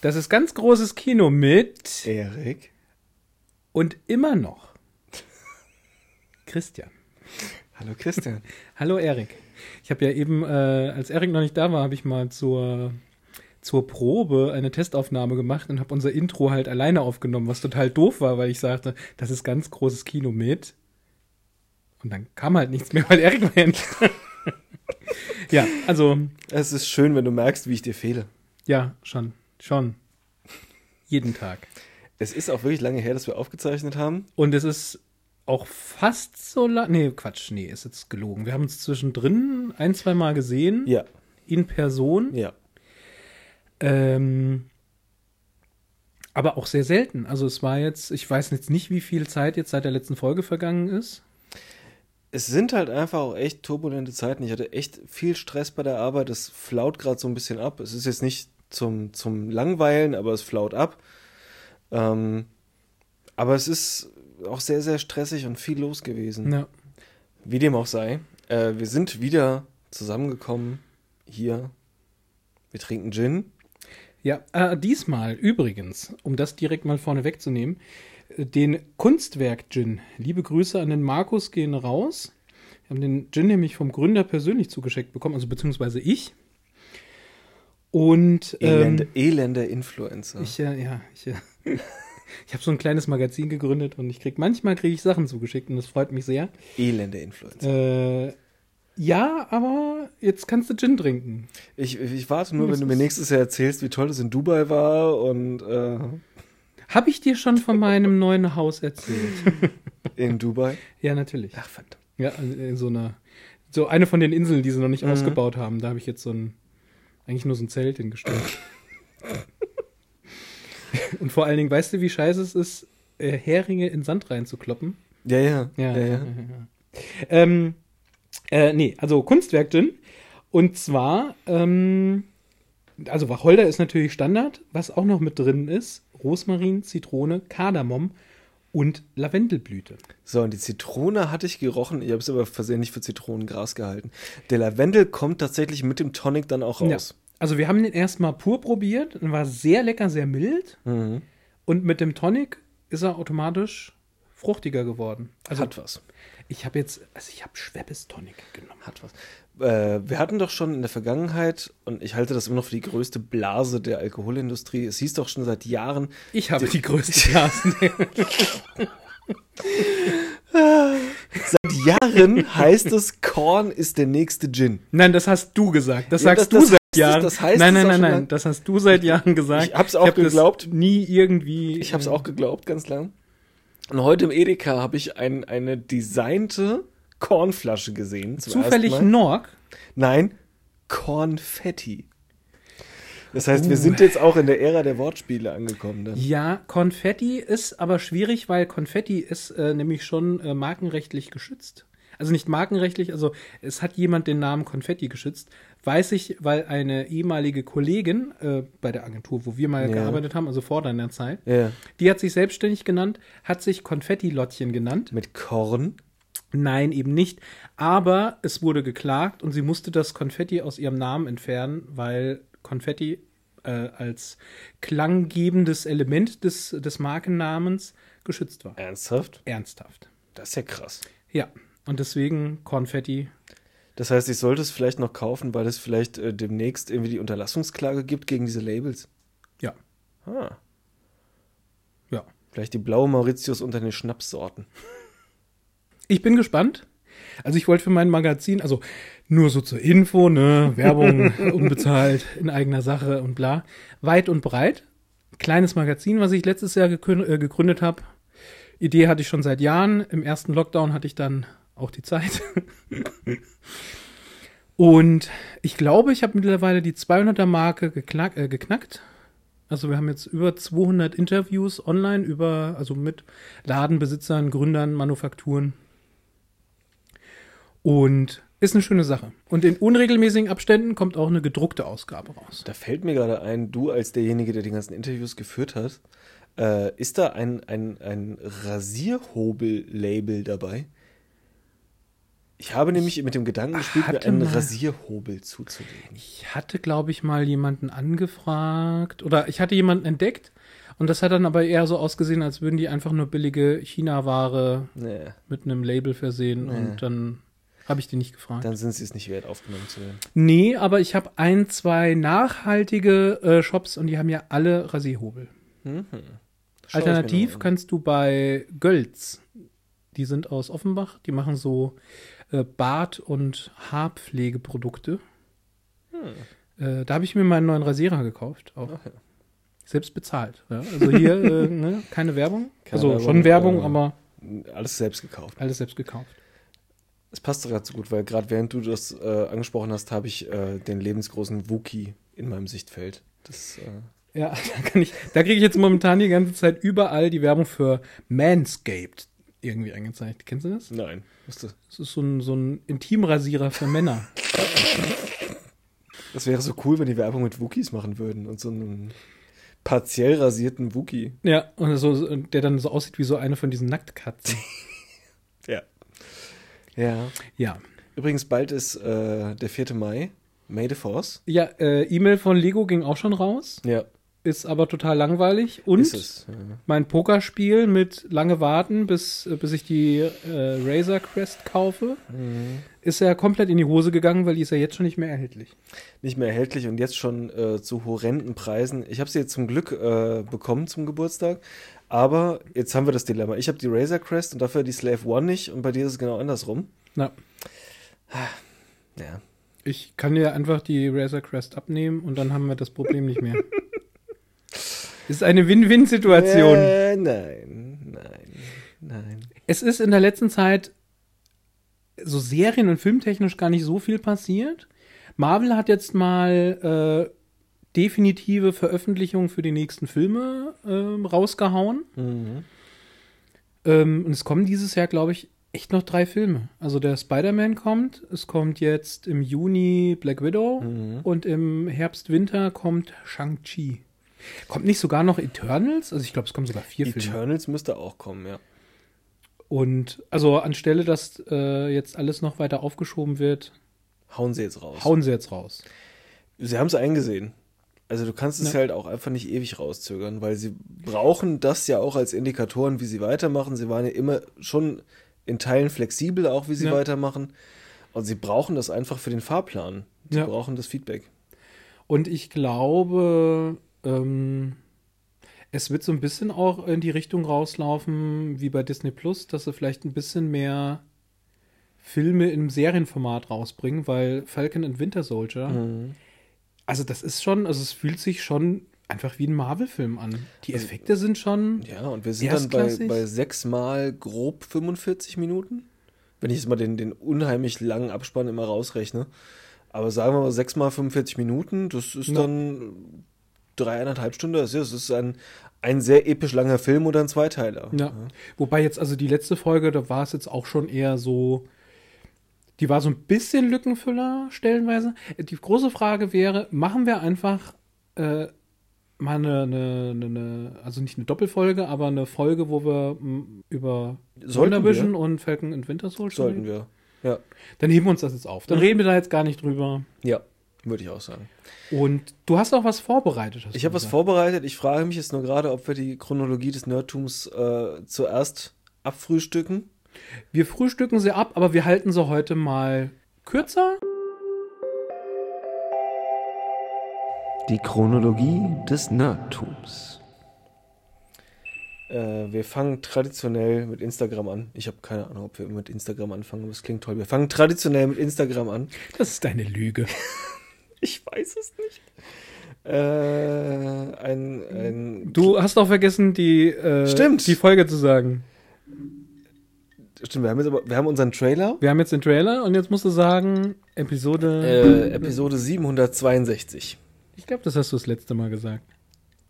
Das ist ganz großes Kino mit Erik. und immer noch Christian. Hallo Christian. Hallo Erik. Ich habe ja eben, äh, als Erik noch nicht da war, habe ich mal zur, zur Probe eine Testaufnahme gemacht und habe unser Intro halt alleine aufgenommen, was total doof war, weil ich sagte, das ist ganz großes Kino mit. Und dann kam halt nichts mehr, weil Erik war ja nicht. Ja, also, Es ist schön, wenn du merkst, wie ich dir fehle. ja, schon, schon. Jeden Tag. Es ist auch wirklich lange her, dass wir aufgezeichnet haben. Und es ist auch fast so lang. Nee, Quatsch, nee, ist jetzt gelogen. Wir haben uns zwischendrin ein, zwei Mal gesehen. Ja, In Person. ja. Ähm, aber auch sehr selten. Also es war jetzt, ich weiß jetzt nicht, wie viel Zeit jetzt seit der letzten Folge vergangen ist. Es sind halt einfach auch echt turbulente Zeiten. Ich hatte echt viel Stress bei der Arbeit. Es flaut gerade so ein bisschen ab. Es ist jetzt nicht zum, zum Langweilen, aber es flaut ab. Ähm, aber es ist auch sehr, sehr stressig und viel los gewesen. Ja. Wie dem auch sei. Äh, wir sind wieder zusammengekommen hier. Wir trinken Gin. Ja, äh, diesmal übrigens, um das direkt mal vorne wegzunehmen, äh, den Kunstwerk-Gin. Liebe Grüße an den Markus gehen raus. Wir haben den Gin nämlich vom Gründer persönlich zugeschickt bekommen, also beziehungsweise ich. Und Elende, ähm, elende Influencer. ich, äh, ja, ich, äh, ich habe so ein kleines Magazin gegründet und ich krieg manchmal kriege ich Sachen zugeschickt und das freut mich sehr. elende Influencer. Äh, ja, aber jetzt kannst du Gin trinken. Ich, ich warte nur, Das wenn du mir nächstes Jahr erzählst, wie toll es in Dubai war und äh, Habe ich dir schon von meinem neuen Haus erzählt? in Dubai. ja, natürlich. Ach, verdammt. Ja, in so einer, so eine von den Inseln, die sie noch nicht Mhm. ausgebaut haben. Da habe ich jetzt so ein, eigentlich nur so ein Zelt hingestellt. Und vor allen Dingen, weißt du, wie scheiße es ist, äh, Heringe in Sand reinzukloppen? Ja, ja. Ja, ja, ja. Ähm, äh, nee, also Kunstwerk-Gin. Und zwar, ähm, also Wacholder ist natürlich Standard. Was auch noch mit drin ist, Rosmarin, Zitrone, Kardamom und Lavendelblüte. So, und die Zitrone hatte ich gerochen. Ich habe es aber versehentlich für Zitronengras gehalten. Der Lavendel kommt tatsächlich mit dem Tonic dann auch raus. Also wir haben den erstmal pur probiert und war sehr lecker, sehr mild. Mhm. Und mit dem Tonic ist er automatisch fruchtiger geworden. Also Hat was. Ich habe jetzt, also ich habe Schweppes Tonic genommen. Hat was. Äh, wir hatten doch schon in der Vergangenheit, und ich halte das immer noch für die größte Blase der Alkoholindustrie, es hieß doch schon seit Jahren, Ich habe die größten Blasen. seit Jahren heißt es, Korn ist der nächste Gin. Nein, das hast du gesagt. Das Ja, sagst das- du das seit heißt es, Jahren. das heißt nein, nein, nein, nein. Das hast du seit Jahren gesagt. Ich hab's auch hab das geglaubt. nie irgendwie. Ich habe es äh, auch geglaubt, ganz lang. Und heute im Edeka habe ich ein, eine designte Kornflasche gesehen. Zufällig. Norg. Nein, Kornfetti. Das heißt, wir Uh. sind jetzt auch in der Ära der Wortspiele angekommen. Dann. Ja, Konfetti ist aber schwierig, weil Konfetti ist äh, nämlich schon äh, markenrechtlich geschützt. Also nicht markenrechtlich, also es hat jemand den Namen Konfetti geschützt. Weiß ich, weil eine ehemalige Kollegin äh, bei der Agentur, wo wir mal Ja. gearbeitet haben, also vor deiner Zeit, Ja. die hat sich selbstständig genannt, hat sich Konfetti-Lottchen genannt. Mit Korn. Nein, eben nicht. Aber es wurde geklagt und sie musste das Konfetti aus ihrem Namen entfernen, weil Konfetti äh, als klanggebendes Element des, des Markennamens geschützt war. Ernsthaft? Ernsthaft. Das ist ja krass. Ja. Und deswegen Konfetti. Das heißt, ich sollte es vielleicht noch kaufen, weil es vielleicht äh, demnächst irgendwie die Unterlassungsklage gibt gegen diese Labels. Ja. Ah, Ja. vielleicht die blaue Mauritius unter den Schnapssorten. Ich bin gespannt. Also ich wollte für mein Magazin, also nur so zur Info, ne, Werbung unbezahlt, in eigener Sache und bla, weit und breit. Kleines Magazin, was ich letztes Jahr äh, gegründet habe. Idee hatte ich schon seit Jahren. Im ersten Lockdown hatte ich dann auch die Zeit. und ich glaube, ich habe mittlerweile die 200er Marke geknack, äh, geknackt. Also wir haben jetzt über 200 Interviews online über, also mit Ladenbesitzern, Gründern, Manufakturen. Und ist eine schöne Sache. Und in unregelmäßigen Abständen kommt auch eine gedruckte Ausgabe raus. Da fällt mir gerade ein, du als derjenige, der die ganzen Interviews geführt hat, Äh, ist da ein, ein, ein Rasierhobel-Label dabei? Ich habe nämlich mit dem Gedanken gespielt, mir einen mal- Rasierhobel zuzulegen. Ich hatte, glaube ich, mal jemanden angefragt oder ich hatte jemanden entdeckt und das hat dann aber eher so ausgesehen, als würden die einfach nur billige China-Ware Nee, mit einem Label versehen Nee. und dann habe ich die nicht gefragt. dann sind sie es nicht wert, aufgenommen zu werden. nee, aber ich habe ein, zwei nachhaltige äh, Shops und die haben ja alle Rasierhobel. Mhm. Alternativ kannst du bei Gölz, die sind aus Offenbach, die machen so äh, Bart- und Haarpflegeprodukte. Äh, da habe ich mir meinen neuen Rasierer gekauft. Auch. Ja. Selbst bezahlt. Ja? Also hier äh, ne? keine Werbung. Keine also Werbung, schon Werbung, äh, aber Alles selbst gekauft. alles selbst gekauft. Es passt gerade so gut, weil gerade während du das äh, angesprochen hast, habe ich den lebensgroßen Wookie in meinem Sichtfeld. Das, Ja, da da kriege ich jetzt momentan die ganze Zeit überall die Werbung für Manscaped irgendwie angezeigt. Kennst du das? nein, wusste. Das ist so ein, so ein Intimrasierer für Männer. Das wäre so cool, wenn die Werbung mit Wookies machen würden und so einen partiell rasierten Wookie. Ja, und so, der dann so aussieht wie so eine von diesen Nacktkatzen. Ja. Ja. Ja. Übrigens, bald ist äh, der 4. Mai, May the Force. Ja, äh, E-Mail von Lego ging auch schon raus, Ja, ist aber total langweilig. Und es. Ja. mein Pokerspiel mit lange warten, bis, äh, bis ich die äh, Razer Crest kaufe, Mhm. ist ja komplett in die Hose gegangen, weil die ist ja jetzt schon nicht mehr erhältlich. Nicht mehr erhältlich und jetzt schon äh, zu horrenden Preisen. Ich habe sie jetzt zum Glück äh, bekommen zum Geburtstag. Aber jetzt haben wir das Dilemma. Ich habe die Razer Crest und dafür die Slave One nicht und bei dir ist es genau andersrum. Na, Ja. ich kann dir einfach die Razer Crest abnehmen und dann haben wir das Problem nicht mehr. ist eine Win-Win-Situation. Äh, nein, nein, nein. Es ist in der letzten Zeit so serien- und filmtechnisch gar nicht so viel passiert. Marvel hat jetzt mal äh, definitive Veröffentlichungen für die nächsten Filme ähm, rausgehauen. Mhm. Ähm, und es kommen dieses Jahr, glaube ich, echt noch drei Filme. Also der Spider-Man kommt, es kommt jetzt im Juni Black Widow Mhm. und im Herbst-Winter kommt Shang-Chi. Kommt nicht sogar noch Eternals? Also ich glaube, es kommen sogar vier Filme. Eternals müsste auch kommen, ja. Und also anstelle, dass äh, jetzt alles noch weiter aufgeschoben wird, Hauen sie jetzt raus. hauen sie jetzt raus. Sie haben es eingesehen. Also du kannst es Ja. halt auch einfach nicht ewig rauszögern, weil sie brauchen das ja auch als Indikatoren, wie sie weitermachen. Sie waren ja immer schon in Teilen flexibel, auch wie sie Ja. weitermachen. Und sie brauchen das einfach für den Fahrplan. Sie brauchen das Feedback. Und ich glaube, ähm, es wird so ein bisschen auch in die Richtung rauslaufen, wie bei Disney Plus, dass sie vielleicht ein bisschen mehr Filme im Serienformat rausbringen, weil Falcon and Winter Soldier, Mhm. also das ist schon, also es fühlt sich schon einfach wie ein Marvel-Film an. Die Effekte sind schon, Ja, und wir sind dann bei, bei sechs mal grob 45 Minuten. Wenn ich jetzt mal den, den unheimlich langen Abspann immer rausrechne. Aber sagen wir mal sechs mal 45 Minuten, das ist Ja. dann dreieinhalb Stunden. Das ist, ein, ein sehr episch langer Film oder ein Zweiteiler. ja. Wobei jetzt, also die letzte Folge, da war es jetzt auch schon eher so, die war so ein bisschen Lückenfüller stellenweise. Die große Frage wäre, machen wir einfach äh, mal eine, eine, eine, also nicht eine Doppelfolge, aber eine Folge, wo wir m, über WandaVision und Falcon and Winter Soldier Sollten wir. Ja. Dann heben wir uns das jetzt auf. Dann Mhm. reden wir da jetzt gar nicht drüber. Ja, würde ich auch sagen. Und du hast auch was vorbereitet. hast Ich habe was vorbereitet. Ich frage mich jetzt nur gerade, ob wir die Chronologie des Nerdtums äh, zuerst abfrühstücken. Wir frühstücken sie ab, aber wir halten sie heute mal kürzer. Die Chronologie des Nerdtums. Äh, wir fangen traditionell mit Instagram an. Ich habe keine Ahnung, ob wir mit Instagram anfangen, aber es klingt toll. Wir fangen traditionell mit Instagram an. Das ist eine Lüge. Ich weiß es nicht. Äh, ein, ein Du hast auch vergessen, die, äh, Stimmt. die Folge zu sagen. Stimmt, wir haben jetzt aber, wir haben unseren Trailer. Wir haben jetzt den Trailer und jetzt musst du sagen, Episode. Äh, Episode 762. ich glaube, das hast du das letzte Mal gesagt.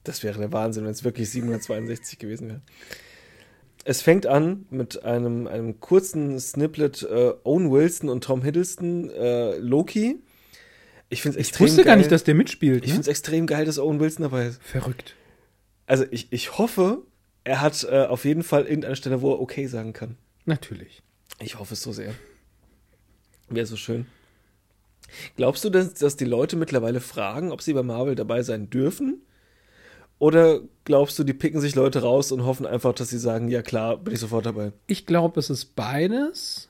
Das wäre der Wahnsinn, wenn es wirklich 762 gewesen wäre. Es fängt an mit einem, einem kurzen Snippet äh, Owen Wilson und Tom Hiddleston, äh, Loki. Ich finde es Ich extrem wusste geil. gar nicht, dass der mitspielt. Ich Ne? finde es extrem geil, dass Owen Wilson dabei ist. Verrückt. Also ich, ich hoffe, er hat äh, auf jeden Fall irgendeine Stelle, wo er okay sagen kann. Natürlich. Ich hoffe es so sehr. Wäre so schön. Glaubst du, dass, dass die Leute mittlerweile fragen, ob sie bei Marvel dabei sein dürfen? Oder glaubst du, die picken sich Leute raus und hoffen einfach, dass sie sagen, ja klar, bin ich sofort dabei? Ich glaube, es ist beides.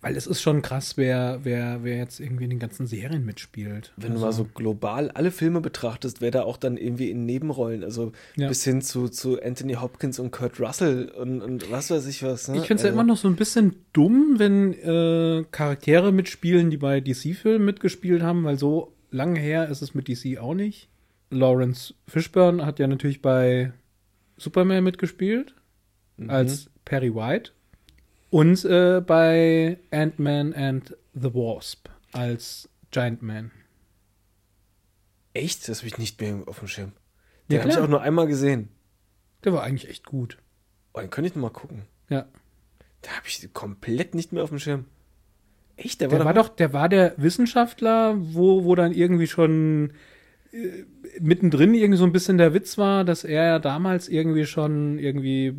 Weil es ist schon krass, wer, wer, wer jetzt irgendwie in den ganzen Serien mitspielt. Wenn also, du mal so global alle Filme betrachtest, wer da auch dann irgendwie in Nebenrollen, also ja. bis hin zu, zu Anthony Hopkins und Kurt Russell und, und was weiß ich was. Ne? Ich finde es also, ja immer noch so ein bisschen dumm, wenn äh, Charaktere mitspielen, die bei DC-Filmen mitgespielt haben, weil so lange her ist es mit DC auch nicht. Lawrence Fishburne hat ja natürlich bei Superman mitgespielt, mhm. als Perry White. Und äh, bei Ant-Man and the Wasp als Giant Man. Echt? Das habe ich nicht mehr auf dem Schirm. Den ja, habe ich auch nur einmal gesehen. Der war eigentlich echt gut. Oh, den könnte ich noch mal gucken. Ja. Da habe ich komplett nicht mehr auf dem Schirm. Echt? Der war, der doch, war doch, der war der Wissenschaftler, wo, wo dann irgendwie schon äh, mittendrin irgendwie so ein bisschen der Witz war, dass er ja damals irgendwie schon irgendwie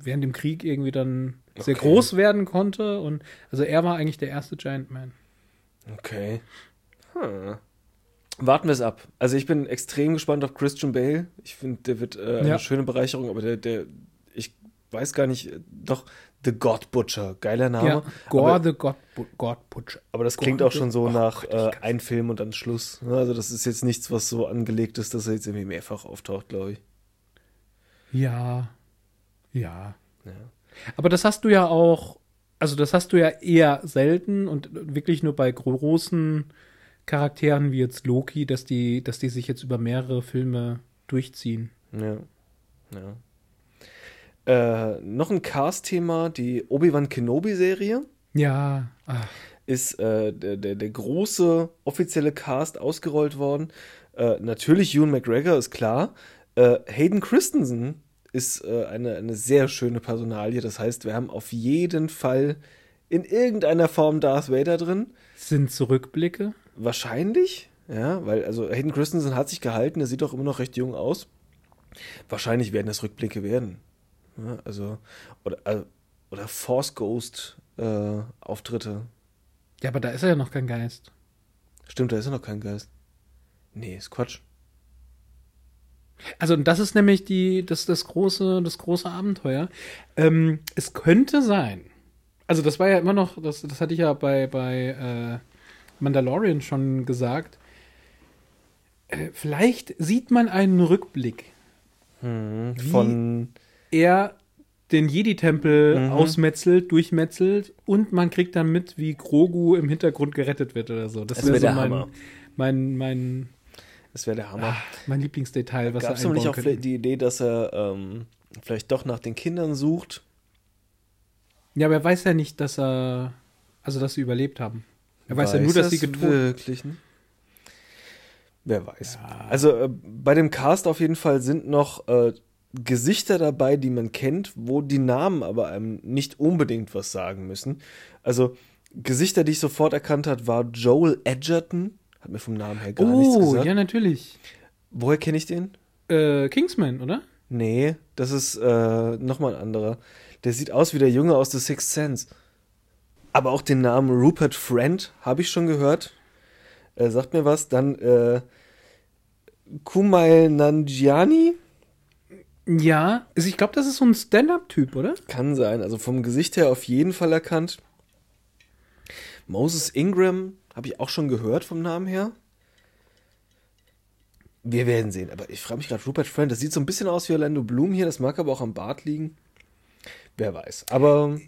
während dem Krieg irgendwie dann okay. sehr groß werden konnte. Und also er war eigentlich der erste Giant Man. Okay. Hm. Warten wir es ab. Also ich bin extrem gespannt auf Christian Bale. Ich finde, der wird äh, eine ja. schöne Bereicherung, aber der, der, ich weiß gar nicht, doch The God Butcher, geiler Name. Ja, Gore aber, the God, God Butcher. Aber das klingt Gore auch schon so oh, nach äh, ein Film und dann Schluss. Also das ist jetzt nichts, was so angelegt ist, dass er jetzt irgendwie mehrfach auftaucht, glaube ich. Ja, ja. ja. Aber das hast du ja auch, also das hast du ja eher selten und wirklich nur bei großen Charakteren wie jetzt Loki, dass die, dass die sich jetzt über mehrere Filme durchziehen. Ja. Ja. Äh, noch ein Cast-Thema, die Obi-Wan Kenobi-Serie. Ja. Ach. Ist äh, der, der, der, große offizielle Cast ausgerollt worden. Äh, natürlich Ewan McGregor, ist klar. Äh, Hayden Christensen ist äh, eine, eine sehr schöne Personalie. Das heißt, wir haben auf jeden Fall in irgendeiner Form Darth Vader drin. Sind Zurückblicke? Wahrscheinlich, ja, weil also Hayden Christensen hat sich gehalten, er sieht auch immer noch recht jung aus. Wahrscheinlich werden das Rückblicke werden. Ja, also, oder, äh, oder Force Ghost äh, Auftritte. Ja, aber da ist er ja noch kein Geist. Stimmt, da ist er noch kein Geist. Nee, ist Quatsch. Also das ist nämlich die, das, das, große, das große Abenteuer. Ähm, es könnte sein, also das war ja immer noch, das, das hatte ich ja bei, bei äh, Mandalorian schon gesagt, äh, vielleicht sieht man einen Rückblick. Hm, von er den Jedi-Tempel mhm. ausmetzelt, durchmetzelt und man kriegt dann mit, wie Grogu im Hintergrund gerettet wird oder so. Das, wäre wär so mein, mein, mein das wäre der Hammer. Ach, mein Lieblingsdetail, was Gab's er nicht auch die Idee, dass er ähm, vielleicht doch nach den Kindern sucht? Ja, aber er weiß ja nicht, dass er, also dass sie überlebt haben. Er weiß, weiß ja nur, dass sie getötet Wirklich, ne? Wer weiß. Ja. Also äh, bei dem Cast auf jeden Fall sind noch äh, Gesichter dabei, die man kennt, wo die Namen aber einem nicht unbedingt was sagen müssen. Also Gesichter, die ich sofort erkannt habe, war Joel Edgerton, hat mir vom Namen her gar oh, nichts gesagt. Oh, ja, natürlich. Woher kenne ich den? Äh, Kingsman, oder? Nee, das ist äh, nochmal ein anderer. Der sieht aus wie der Junge aus The Sixth Sense. Aber auch den Namen Rupert Friend habe ich schon gehört. Äh, sagt mir was. Dann äh, Kumail Nanjiani. Ja, also ich glaube, das ist so ein Stand-up-Typ, oder? Kann sein. Also vom Gesicht her auf jeden Fall erkannt. Moses Ingram habe ich auch schon gehört vom Namen her. Wir werden sehen. Aber ich frage mich gerade, Rupert Friend, das sieht so ein bisschen aus wie Orlando Bloom hier. Das mag aber auch am Bart liegen. Wer weiß. Aber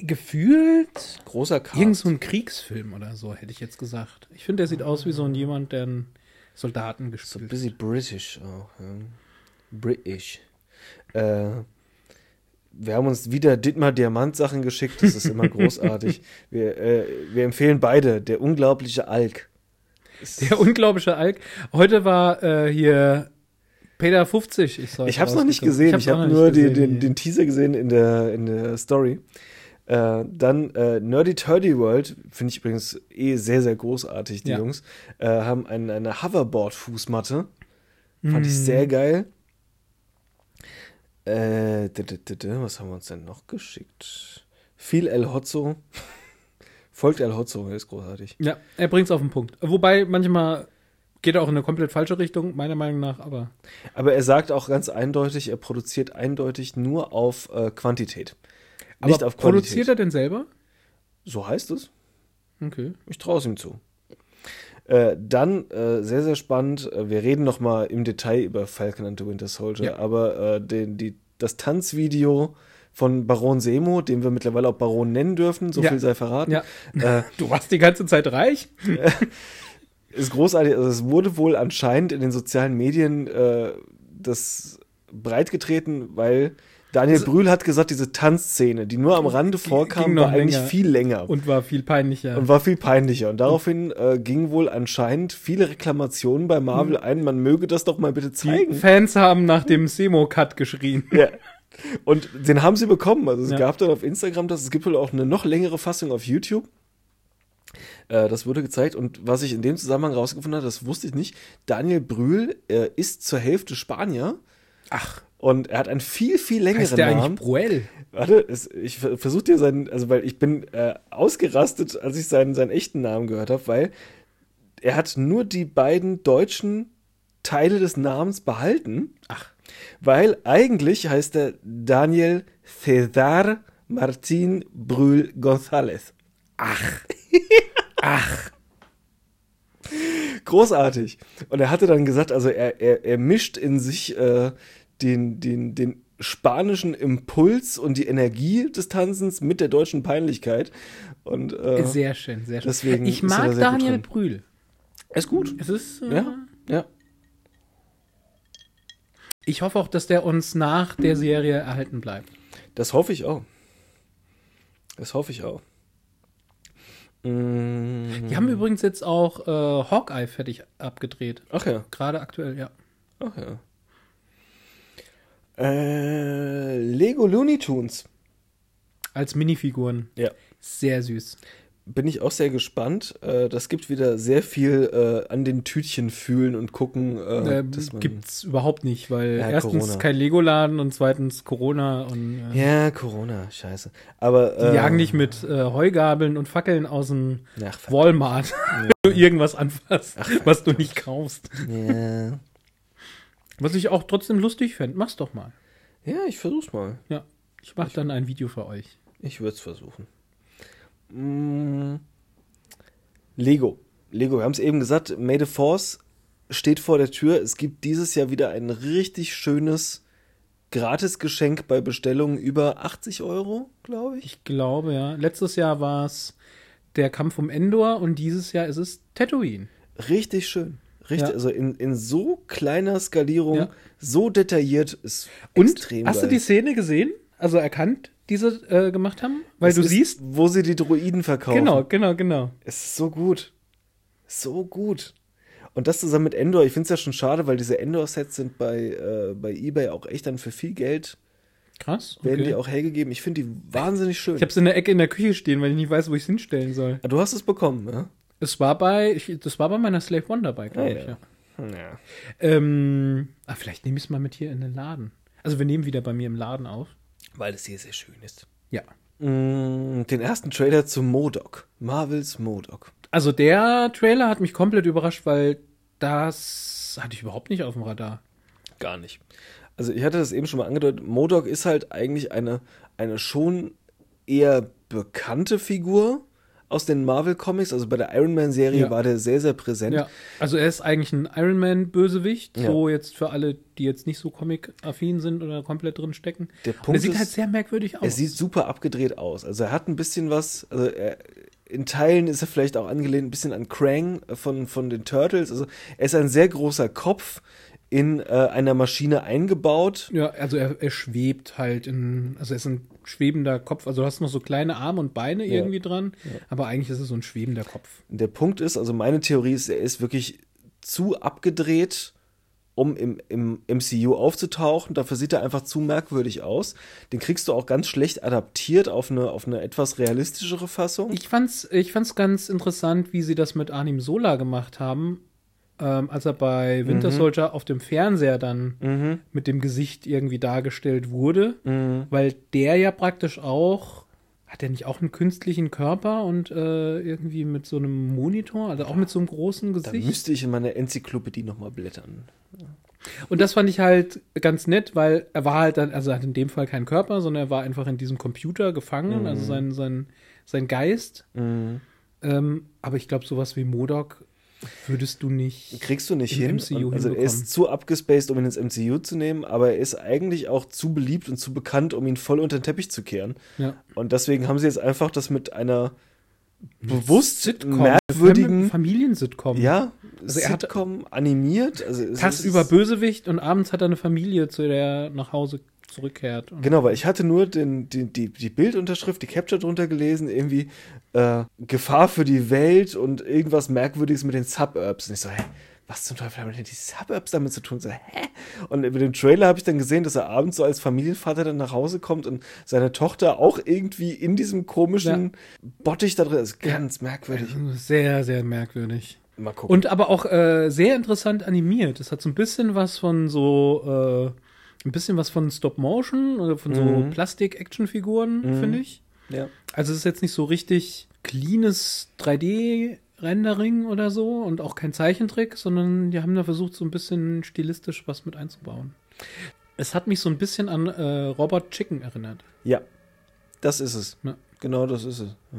gefühlt großer Cast. Irgend so ein Kriegsfilm oder so, hätte ich jetzt gesagt. Ich finde, der sieht aus wie so ein jemand, der einen Soldaten gespielt So ein bisschen British auch. Ja. British. Äh, wir haben uns wieder Dietmar Diamant Sachen geschickt. Das ist immer großartig. Wir, äh, wir empfehlen beide. Der unglaubliche Alk. Der unglaubliche Alk. Heute war äh, hier Peter 50. Ich, ich habe es noch nicht gesehen. Ich habe hab nur gesehen, den, den, den, Teaser gesehen in der, in der Story. Äh, dann äh, Nerdy Turdy World, finde ich übrigens eh sehr, sehr großartig, die ja. Jungs, äh, haben ein, eine Hoverboard-Fußmatte Fand ich Mhm. sehr geil. Äh, was haben wir uns denn noch geschickt? Viel El Hotzo. Folgt El Hotzo, ist großartig. Ja, er bringt es auf den Punkt. Wobei manchmal geht er auch in eine komplett falsche Richtung, meiner Meinung nach, aber Aber er sagt auch ganz eindeutig, er produziert eindeutig nur auf äh, Quantität. aber Nicht auf Qualität. produziert er denn selber? So heißt es. Okay. Ich traue es ihm zu. Äh, dann, äh, sehr, sehr spannend, äh, wir reden noch mal im Detail über Falcon and the Winter Soldier, Ja. aber äh, den, die, das Tanzvideo von Baron Semo, den wir mittlerweile auch Baron nennen dürfen, so Ja. viel sei verraten, Ja. äh, Du warst die ganze Zeit reich? ist großartig. Also es wurde wohl anscheinend in den sozialen Medien das breitgetreten, weil Daniel Also- Brühl hat gesagt, diese Tanzszene, die nur am Rande Die vorkam, war eigentlich länger. viel länger. Und war viel peinlicher. Und war viel peinlicher. Und daraufhin äh, gingen wohl anscheinend viele Reklamationen bei Marvel ein, man möge das doch mal bitte die zeigen. Fans haben nach dem Semo-Cut geschrien. Ja. Und den haben sie bekommen. Also es Ja. gab dann auf Instagram das, es gibt wohl auch eine noch längere Fassung auf YouTube. Äh, das wurde gezeigt. Und was ich in dem Zusammenhang rausgefunden habe, das wusste ich nicht, Daniel Brühl äh, ist zur Hälfte Spanier. Ach, Und er hat einen viel, viel längeren heißt der eigentlich Namen. Bruel? Warte, es, ich ver- versuche dir seinen, also weil ich bin äh, ausgerastet, als ich seinen, seinen echten Namen gehört habe, weil er hat nur die beiden deutschen Teile des Namens behalten. Ach. Weil eigentlich heißt er Daniel Cesar Martin Brühl González. Ach. Ach. Großartig. Und er hatte dann gesagt, also er, er, er mischt in sich äh, den, den, den spanischen Impuls und die Energie des Tanzens mit der deutschen Peinlichkeit. Und äh, Sehr schön, sehr schön. deswegen ich da mag gut Daniel. Brühl. er ist gut. Es ist. Äh, Ja, ja. Ich hoffe auch, dass der uns nach der Serie erhalten bleibt. Das hoffe ich auch. Das hoffe ich auch. Mm, Die haben übrigens jetzt auch äh, Hawkeye fertig abgedreht. Ach ja, Gerade aktuell, ja. ach ja. Äh, Lego Looney Tunes. Als Minifiguren. Ja. Sehr süß. Bin ich auch sehr gespannt. Äh, das gibt wieder sehr viel äh, an den Tütchen fühlen und gucken. Äh, Äh, gibt's überhaupt nicht, weil Ja, erstens Corona. kein Lego-Laden und zweitens Corona und Ja, Corona, scheiße. Aber die jagen nicht mit Heugabeln und Fackeln aus dem Ach. Walmart, wenn du irgendwas anfasst, was du nicht kaufst. Ja. Was ich auch trotzdem lustig fände. Mach's doch mal. ja, ich versuch's mal. Ja. Ich mach dann ein Video für euch. Ich würde es versuchen. Mm. Lego. Lego, wir haben es eben gesagt, May the Force steht vor der Tür. Es gibt dieses Jahr wieder ein richtig schönes Gratisgeschenk bei Bestellungen über 80 Euro, glaube ich. Ich glaube, ja. Letztes Jahr war es der Kampf um Endor und dieses Jahr ist es Tatooine. Richtig schön. Richtig, Ja. also in, in so kleiner Skalierung, Ja. so detailliert ist Und extrem hast geil. du die Szene gesehen? Also erkannt, die sie äh, gemacht haben? Weil Es du ist, siehst. wo sie die Droiden verkaufen. Genau, genau, genau. Es ist so gut. So gut. Und das zusammen mit Endor, ich finde es ja schon schade, weil diese Endor-Sets sind bei, äh, bei Ebay auch echt dann für viel Geld, Krass. werden okay. die auch hergegeben. Ich finde die wahnsinnig schön. Ich habe es in der Ecke in der Küche stehen, weil ich nicht weiß, wo ich es hinstellen soll. Ah, du hast es bekommen, ne? Es war bei, ich, das war bei meiner Slave One dabei, glaube Ah, ich. ja. Ja. Ähm, ah, vielleicht nehme ich es mal mit hier in den Laden. Also wir nehmen wieder bei mir im Laden auf. Weil es hier sehr schön ist. Ja. Mm, den ersten Trailer zu Modok. Marvels Modok. Also der Trailer hat mich komplett überrascht, weil das hatte ich überhaupt nicht auf dem Radar. Gar nicht. Also ich hatte das eben schon mal angedeutet. Modok ist halt eigentlich eine, eine schon eher bekannte Figur aus den Marvel Comics. Also bei der Iron Man Serie Ja. war der sehr, sehr präsent. Ja, also er ist eigentlich ein Iron Man-Bösewicht, Ja. so jetzt für alle, die jetzt nicht so comic-affin sind oder komplett drin stecken. Der Und er Punkt sieht ist, halt sehr merkwürdig aus. Er sieht super abgedreht aus. Also er hat ein bisschen was, also er, in Teilen ist er vielleicht auch angelehnt ein bisschen an Krang von, von den Turtles. Also er ist ein sehr großer Kopf in äh, einer Maschine eingebaut. ja, also er, er schwebt halt in, also er ist ein schwebender Kopf, also du hast noch so kleine Arme und Beine Ja. irgendwie dran, aber eigentlich ist es so ein schwebender Kopf. Der Punkt ist, also meine Theorie ist, er ist wirklich zu abgedreht, um im, im MCU aufzutauchen. Dafür sieht er einfach zu merkwürdig aus. Den kriegst du auch ganz schlecht adaptiert auf eine, auf eine etwas realistischere Fassung. Ich fand's, ich fand's ganz interessant, wie sie das mit Arnim Sola gemacht haben, ähm, als er bei Winter Mhm. Soldier auf dem Fernseher dann Mhm. mit dem Gesicht irgendwie dargestellt wurde, Mhm. weil der ja praktisch auch, hat er nicht auch einen künstlichen Körper und äh, irgendwie mit so einem Monitor, also auch mit so einem großen Da Gesicht? müsste ich in meiner Enzyklopädie nochmal blättern. Und das fand ich halt ganz nett, weil er war halt dann, also er hat in dem Fall keinen Körper, sondern er war einfach in diesem Computer gefangen, Mhm. also sein, sein, sein Geist. Mhm. Ähm, aber ich glaube, sowas wie Modok würdest du nicht. Kriegst du nicht hin. MCU also er ist zu abgespaced, um ihn ins MCU zu nehmen, aber er ist eigentlich auch zu beliebt und zu bekannt, um ihn voll unter den Teppich zu kehren. Ja. Und deswegen haben sie jetzt einfach das mit einer bewusst Sitcom, merkwürdigen, Familiensitcom. ja, Also er hat- Sitcom animiert. Also Tagsüber ist- Bösewicht und abends hat er eine Familie, zu der er nach Hause zurückkehrt. Genau, weil ich hatte nur den, die, die, die Bildunterschrift, die Capture drunter gelesen, irgendwie äh, Gefahr für die Welt und irgendwas Merkwürdiges mit den Suburbs. Und ich so, hä, was zum Teufel haben denn die Suburbs damit zu tun? So, hä? Und über dem Trailer habe ich dann gesehen, dass er abends so als Familienvater dann nach Hause kommt und seine Tochter auch irgendwie in diesem komischen Bottich da drin ist. Ganz merkwürdig. Sehr, sehr merkwürdig. Mal gucken. Und aber auch äh, sehr interessant animiert. Es hat so ein bisschen was von so, äh, ein bisschen was von Stop Motion oder von so Mhm. Plastik-Action-Figuren, finde ich. ja. Also es ist jetzt nicht so richtig cleanes 3D-Rendering oder so und auch kein Zeichentrick, sondern die haben da versucht, so ein bisschen stilistisch was mit einzubauen. Es hat mich so ein bisschen an äh, Robot Chicken erinnert. Ja, das ist es. Ja. Genau das ist es. Ja.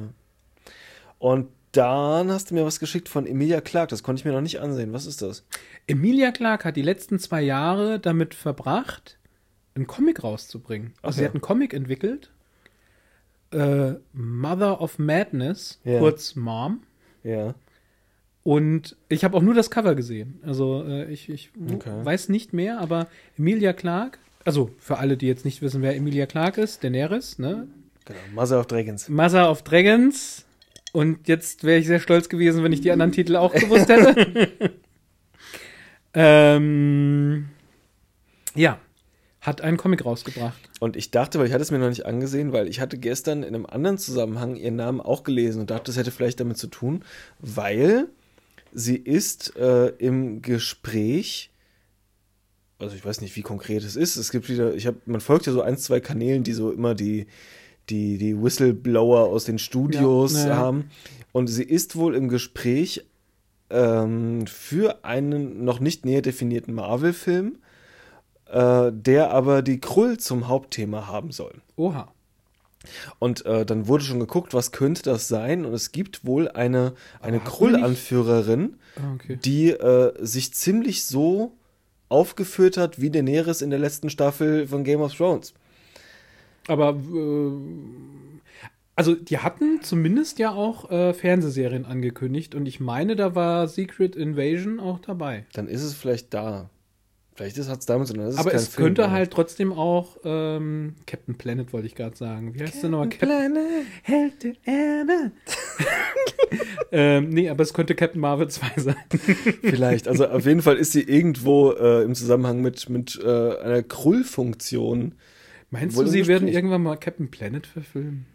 Und dann hast du mir was geschickt von Emilia Clark. Das konnte ich mir noch nicht ansehen. Was ist das? Emilia Clarke hat die letzten zwei Jahre damit verbracht, einen Comic rauszubringen. Also sie ja. hat einen Comic entwickelt, äh, Mother of Madness, Ja. kurz Mom. Ja. Und ich habe auch nur das Cover gesehen. Also äh, ich, ich Okay. weiß nicht mehr, aber Emilia Clarke, also für alle, die jetzt nicht wissen, wer Emilia Clarke ist, Daenerys, ne? Genau. Mother of Dragons. Mother of Dragons. Und jetzt wäre ich sehr stolz gewesen, wenn ich die anderen Titel auch gewusst hätte. ähm, ja, hat einen Comic rausgebracht. Und ich dachte, weil ich hatte es mir noch nicht angesehen, weil ich hatte gestern in einem anderen Zusammenhang ihren Namen auch gelesen und dachte, das hätte vielleicht damit zu tun, weil sie ist äh, im Gespräch, also ich weiß nicht, wie konkret es ist. Es gibt wieder, ich habe, man folgt ja so ein, zwei Kanälen, die so immer die, die, die Whistleblower aus den Studios Ja, ja. haben. Und sie ist wohl im Gespräch ähm, für einen noch nicht näher definierten Marvel-Film, äh, der aber die Krull zum Hauptthema haben soll. Oha. Und äh, dann wurde schon geguckt, was könnte das sein? Und es gibt wohl eine, eine Krull-Anführerin, Ah, okay. die äh, sich ziemlich so aufgeführt hat wie Daenerys in der letzten Staffel von Game of Thrones. Aber äh, also die hatten zumindest ja auch äh, Fernsehserien angekündigt und ich meine, da war Secret Invasion auch dabei. Dann ist es vielleicht da. Vielleicht hat es damit zu tun. dann ist Aber es Film könnte mehr. halt trotzdem auch ähm, Captain Planet, wollte ich gerade sagen. Wie heißt der nochmal? Planet. Held der Erde. ähm, nee, aber es könnte Captain Marvel 2 sein. Vielleicht. Also auf jeden Fall ist sie irgendwo äh, im Zusammenhang mit, mit äh, einer Krull-Funktion. Meinst du, sie werden irgendwann mal Captain Planet verfilmen?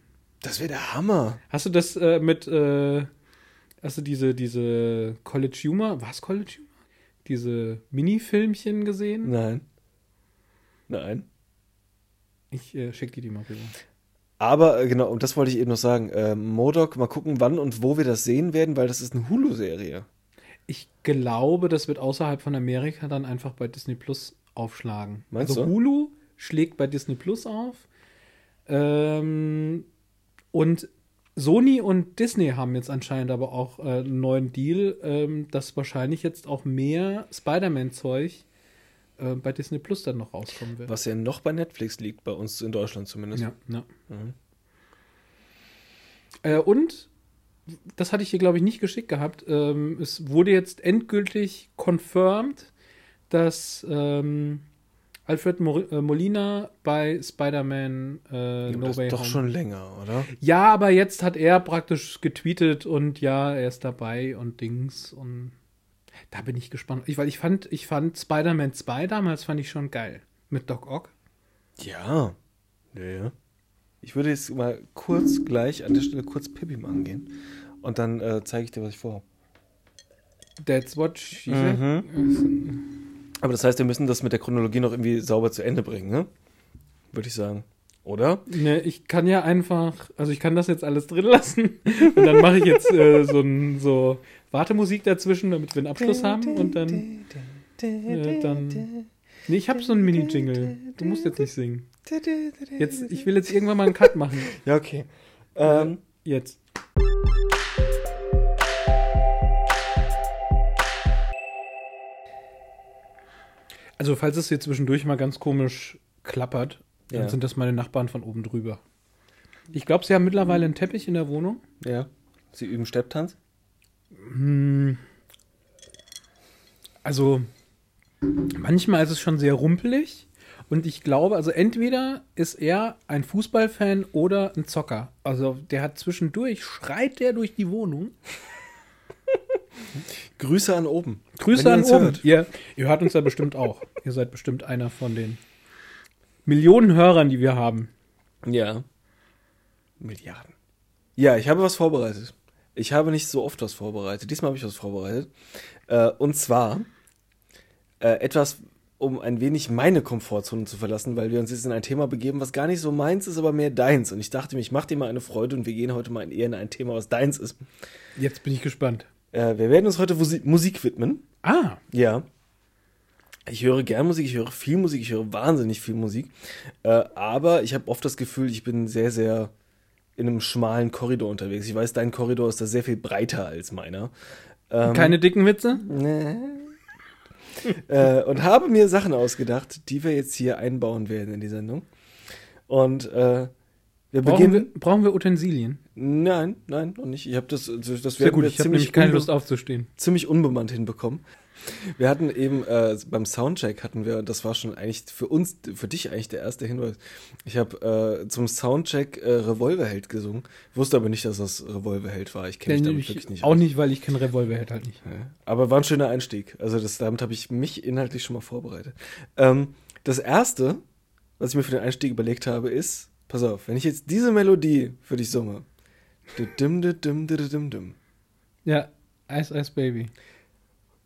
Das wäre der Hammer. Hast du das äh, mit, äh, hast du diese, diese College Humor, was College Humor? Diese Mini-Filmchen gesehen? Nein. Nein. Ich äh, schick dir die mal rüber. Aber äh, genau, und das wollte ich eben noch sagen. Äh, Modok, mal gucken, wann und wo wir das sehen werden, weil das ist eine Hulu-Serie. Ich glaube, das wird außerhalb von Amerika dann einfach bei Disney Plus aufschlagen. Meinst also du? Hulu schlägt bei Disney Plus auf. Ähm, und Sony und Disney haben jetzt anscheinend aber auch äh, einen neuen Deal, ähm, dass wahrscheinlich jetzt auch mehr Spider-Man-Zeug äh, bei Disney Plus dann noch rauskommen wird. Was ja noch bei Netflix liegt, bei uns in Deutschland zumindest. Ja, ja. Mhm. Äh, und, das hatte ich hier, glaube ich, nicht geschickt gehabt, ähm, es wurde jetzt endgültig confirmed, dass ähm, Alfred äh, Molina bei Spider-Man äh, Ja, No das Way ist doch Home. schon länger, oder? Ja, aber jetzt hat er praktisch getweetet und ja, er ist dabei und Dings und da bin ich gespannt. Ich, weil ich fand, ich fand Spider-Man 2 damals fand ich schon geil. Mit Doc Ock. Ja. Ja, ja. Ich würde jetzt mal kurz gleich an der Stelle kurz Pippi machen gehen. Und dann äh, zeige ich dir, was ich vorhabe. That's what she Mhm. Aber das heißt, wir müssen das mit der Chronologie noch irgendwie sauber zu Ende bringen, ne? Würde ich sagen. Oder? Ne, ich kann ja einfach, also ich kann das jetzt alles drin lassen und dann mache ich jetzt äh, so ein so Wartemusik dazwischen, damit wir einen Abschluss haben und dann äh, dann Nee, ich habe so einen Mini-Jingle. Du musst jetzt nicht singen. Jetzt, ich will jetzt irgendwann mal einen Cut machen. Ja, okay. Ähm, Jetzt. Also, falls es hier zwischendurch mal ganz komisch klappert, dann Ja. sind das meine Nachbarn von oben drüber. Ich glaube, sie haben mittlerweile einen Teppich in der Wohnung. ja. Sie üben Stepptanz? Hm. Also, manchmal ist es schon sehr rumpelig. Und ich glaube, also entweder ist er ein Fußballfan oder ein Zocker. Also der hat zwischendurch, schreit der durch die Wohnung. Grüße an oben. Grüße an oben. hört. Ihr, ihr hört uns ja bestimmt auch. Ihr seid bestimmt einer von den Millionen Hörern, die wir haben. Ja. Milliarden. Ja, ich habe was vorbereitet. Ich habe nicht so oft was vorbereitet. Diesmal habe ich was vorbereitet. Äh, und zwar äh, etwas, um ein wenig meine Komfortzone zu verlassen, weil wir uns jetzt in ein Thema begeben, was gar nicht so meins ist, aber mehr deins. Und ich dachte mir, ich mache dir mal eine Freude und wir gehen heute mal eher in ein Thema, was deins ist. Jetzt bin ich gespannt. Äh, wir werden uns heute Musi Musik widmen. Ah, Ja. Ich höre gern Musik, ich höre viel Musik, ich höre wahnsinnig viel Musik. Äh, aber ich habe oft das Gefühl, ich bin sehr, sehr in einem schmalen Korridor unterwegs. Ich weiß, dein Korridor ist da sehr viel breiter als meiner. Ähm, keine dicken Witze? Nee. äh, und habe mir Sachen ausgedacht, die wir jetzt hier einbauen werden in die Sendung. Und äh, wir Brauchen beginnen. wir, brauchen wir Utensilien? Nein, nein, noch nicht. Ich habe das, das das Sehr werden gut, wir ich habe ziemlich nämlich keine Lust aufzustehen. ziemlich unbemannt hinbekommen. Wir hatten eben äh, beim Soundcheck hatten wir, das war schon eigentlich für uns, für dich eigentlich der erste Hinweis. Ich habe äh, zum Soundcheck äh, Revolverheld gesungen, wusste aber nicht, dass das Revolverheld war. Ich kenne mich damit ich, wirklich nicht auch aus. nicht, weil ich kein Revolverheld halt nicht. Ja. Aber war ein schöner Einstieg. Also das, damit habe ich mich inhaltlich schon mal vorbereitet. Ähm, das erste, was ich mir für den Einstieg überlegt habe, ist, pass auf, wenn ich jetzt diese Melodie für dich summe. Dim, dim, dim, dim, dim, dim. Ja, Ice Ice Baby.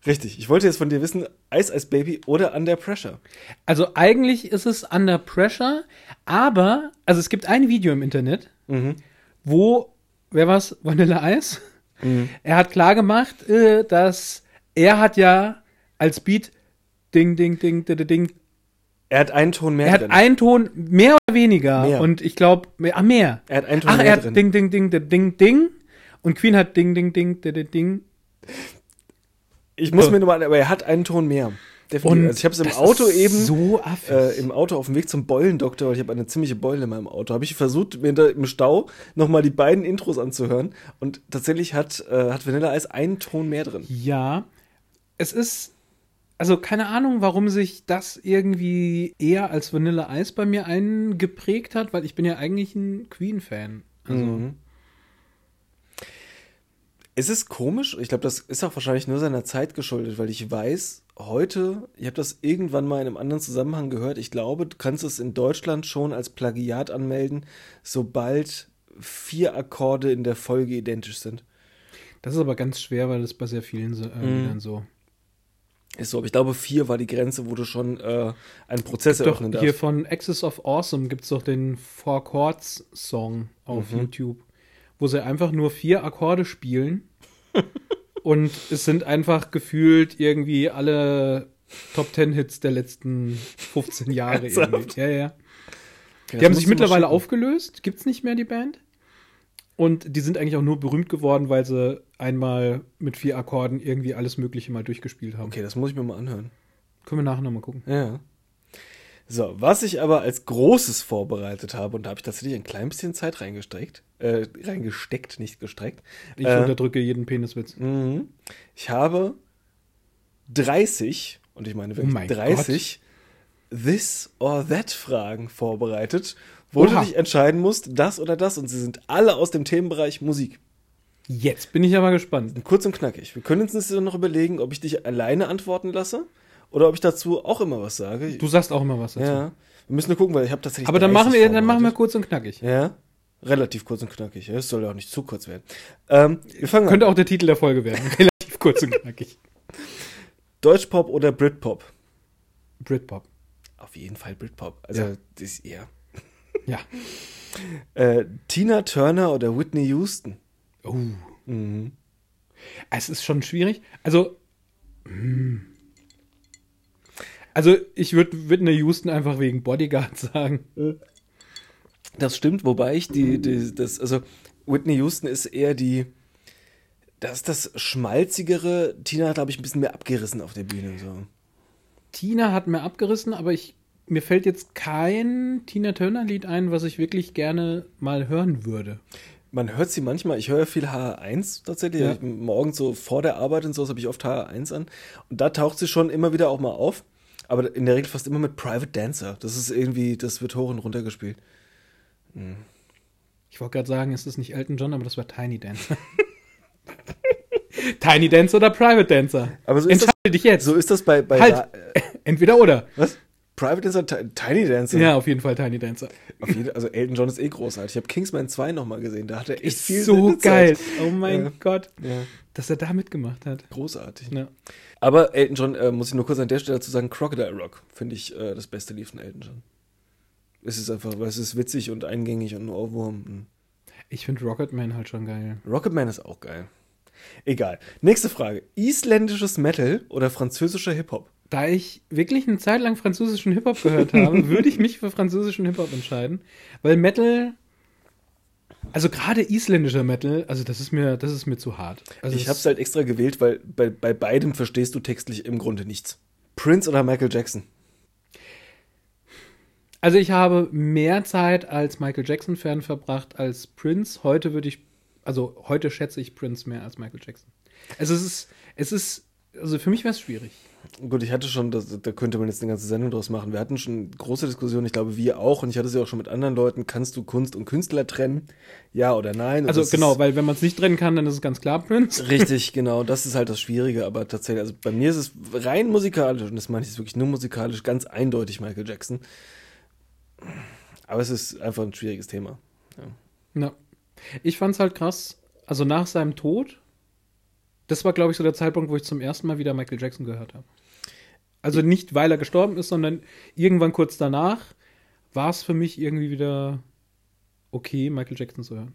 Richtig, ich wollte jetzt von dir wissen, Ice Ice Baby oder Under Pressure. Also eigentlich ist es Under Pressure, aber, also es gibt ein Video im Internet, Mhm. wo, wer war's? Vanilla Ice? Mhm. Er hat klar gemacht, äh, dass er hat ja als Beat Ding, Ding, Ding, Ding, Ding. Er hat einen Ton mehr Er hat drin. einen Ton mehr oder weniger. Mehr. Und ich glaube, mehr, ah, mehr. er hat einen Ton Ach, mehr er hat drin. Ding, Ding, Ding, Ding, Ding, Ding. Und Queen hat Ding, Ding, Ding, Ding, Ding, Ding. Ich muss So. mir nochmal, aber er hat einen Ton mehr. Definitiv. Und also ich habe es im Auto eben, so äh, im Auto auf dem Weg zum Beulendoktor, weil ich habe eine ziemliche Beule in meinem Auto, habe ich versucht, mir da im Stau nochmal die beiden Intros anzuhören. Und tatsächlich hat, äh, hat Vanilla Ice einen Ton mehr drin. Ja, es ist, also keine Ahnung, warum sich das irgendwie eher als Vanilla Ice bei mir eingeprägt hat, weil ich bin ja eigentlich ein Queen-Fan. Also, Mhm. Es ist komisch, ich glaube, das ist auch wahrscheinlich nur seiner Zeit geschuldet, weil ich weiß, heute, ich habe das irgendwann mal in einem anderen Zusammenhang gehört, ich glaube, du kannst es in Deutschland schon als Plagiat anmelden, sobald vier Akkorde in der Folge identisch sind. das ist aber ganz schwer, weil das bei sehr vielen so, äh, Mhm. So. Ist so, aber ich glaube, vier war die Grenze, wo du schon äh, einen Prozess Doch, eröffnen hier darfst. von Axis of Awesome gibt es doch den Four Chords Song auf Mhm. YouTube, wo sie einfach nur vier Akkorde spielen und es sind einfach gefühlt irgendwie alle Top Ten Hits der letzten 15 Jahre. Ja, ja. Okay, Die haben sich mittlerweile aufgelöst, gibt's nicht mehr die Band. Und die sind eigentlich auch nur berühmt geworden, weil sie einmal mit vier Akkorden irgendwie alles Mögliche mal durchgespielt haben. Okay, das muss ich mir mal anhören. Können wir nachher nochmal gucken. Ja. So, was ich aber als Großes vorbereitet habe, und da habe ich tatsächlich ein klein bisschen Zeit reingesteckt, äh, reingesteckt, nicht gestreckt. Ich Äh, unterdrücke jeden Peniswitz. Mhm. Ich habe 30, und ich meine wirklich Oh mein 30, This or That Fragen vorbereitet, wo Oha. du dich entscheiden musst, das oder das, und sie sind alle aus dem Themenbereich Musik. Jetzt bin ich aber gespannt. Kurz und knackig. Wir können uns jetzt noch überlegen, ob ich dich alleine antworten lasse oder ob ich dazu auch immer was sage. Du sagst auch immer was dazu. ja. Wir müssen nur gucken, weil ich habe tatsächlich. aber dann 30 machen wir, dann machen wir kurz und knackig. Ja. Relativ kurz und knackig. Es soll ja auch nicht zu kurz werden. Ähm, wir fangen Könnte an. auch der Titel der Folge werden. Relativ Kurz und knackig. Deutschpop oder Britpop? Britpop. Auf jeden Fall Britpop. Also, Ja. das ist eher. Ja. Äh, Tina Turner oder Whitney Houston? Oh. Es ist schon schwierig. Also, hm. also ich würde Whitney Houston einfach wegen Bodyguard sagen. Das stimmt, wobei ich die, die das, also Whitney Houston ist eher die, das ist das schmalzigere. Tina hat, glaube ich, ein bisschen mehr abgerissen auf der Bühne. So. Tina hat mir abgerissen, aber ich mir fällt jetzt kein Tina Turner Lied ein, was ich wirklich gerne mal hören würde. Man hört sie manchmal, ich höre viel HR1 tatsächlich. Ja. Morgens so vor der Arbeit und so habe ich oft HR1 an. Und da taucht sie schon immer wieder auch mal auf. Aber in der Regel fast immer mit Private Dancer. Das ist irgendwie, das wird hoch und runter gespielt. Ich wollte gerade sagen, es ist nicht Elton John, aber das war Tiny Dancer. Tiny Dancer oder Private Dancer? Aber so ist das- Entscheide dich jetzt. So ist das bei, bei halt. Entweder oder. was? Private Dancer, Ti- Tiny Dancer. Ja, auf jeden Fall Tiny Dancer. Auf jeden, also Elton John ist eh großartig. Ich habe Kingsman 2 nochmal gesehen. Da hat er echt Ist viel so geil. Oh mein Ja. Gott. Ja, Dass er da mitgemacht hat. großartig. Ja. Aber Elton John, äh, muss ich nur kurz an der Stelle dazu sagen, Crocodile Rock finde ich äh, das beste Lied von Elton John. Es ist einfach, weil es ist witzig und eingängig und ein Ohrwurm. Und Ich finde Rocketman halt schon geil. Rocketman ist auch geil. Egal. Nächste Frage. Isländisches Metal oder französischer Hip-Hop? Da ich wirklich eine Zeit lang französischen Hip-Hop gehört habe, würde ich mich für französischen Hip-Hop entscheiden. Weil Metal, also gerade isländischer Metal, also das ist mir, das ist mir zu hart. Also ich habe es halt extra gewählt, weil bei, bei beidem verstehst du textlich im Grunde nichts. Prince oder Michael Jackson? Also ich habe mehr Zeit als Michael Jackson-Fan verbracht als Prince. Heute würde ich, also heute schätze ich Prince mehr als Michael Jackson. Also es ist, es ist, also für mich wäre es schwierig. Gut, ich hatte schon, das, da könnte man jetzt eine ganze Sendung draus machen. Wir hatten schon große Diskussionen, ich glaube, wir auch, und ich hatte sie auch schon mit anderen Leuten. Kannst du Kunst und Künstler trennen? Ja oder nein? Und Also genau, weil wenn man es nicht trennen kann, dann ist es ganz klar Prince. Richtig, genau, das ist halt das Schwierige, aber tatsächlich, also bei mir ist es rein musikalisch, und das meine ich jetzt wirklich nur musikalisch, ganz eindeutig Michael Jackson. Aber es ist einfach ein schwieriges Thema. Ja. Ich fand es halt krass. Also nach seinem Tod, das war, glaube ich, so der Zeitpunkt, wo ich zum ersten Mal wieder Michael Jackson gehört habe. Also nicht, weil er gestorben ist, sondern irgendwann kurz danach war es für mich irgendwie wieder okay, Michael Jackson zu hören.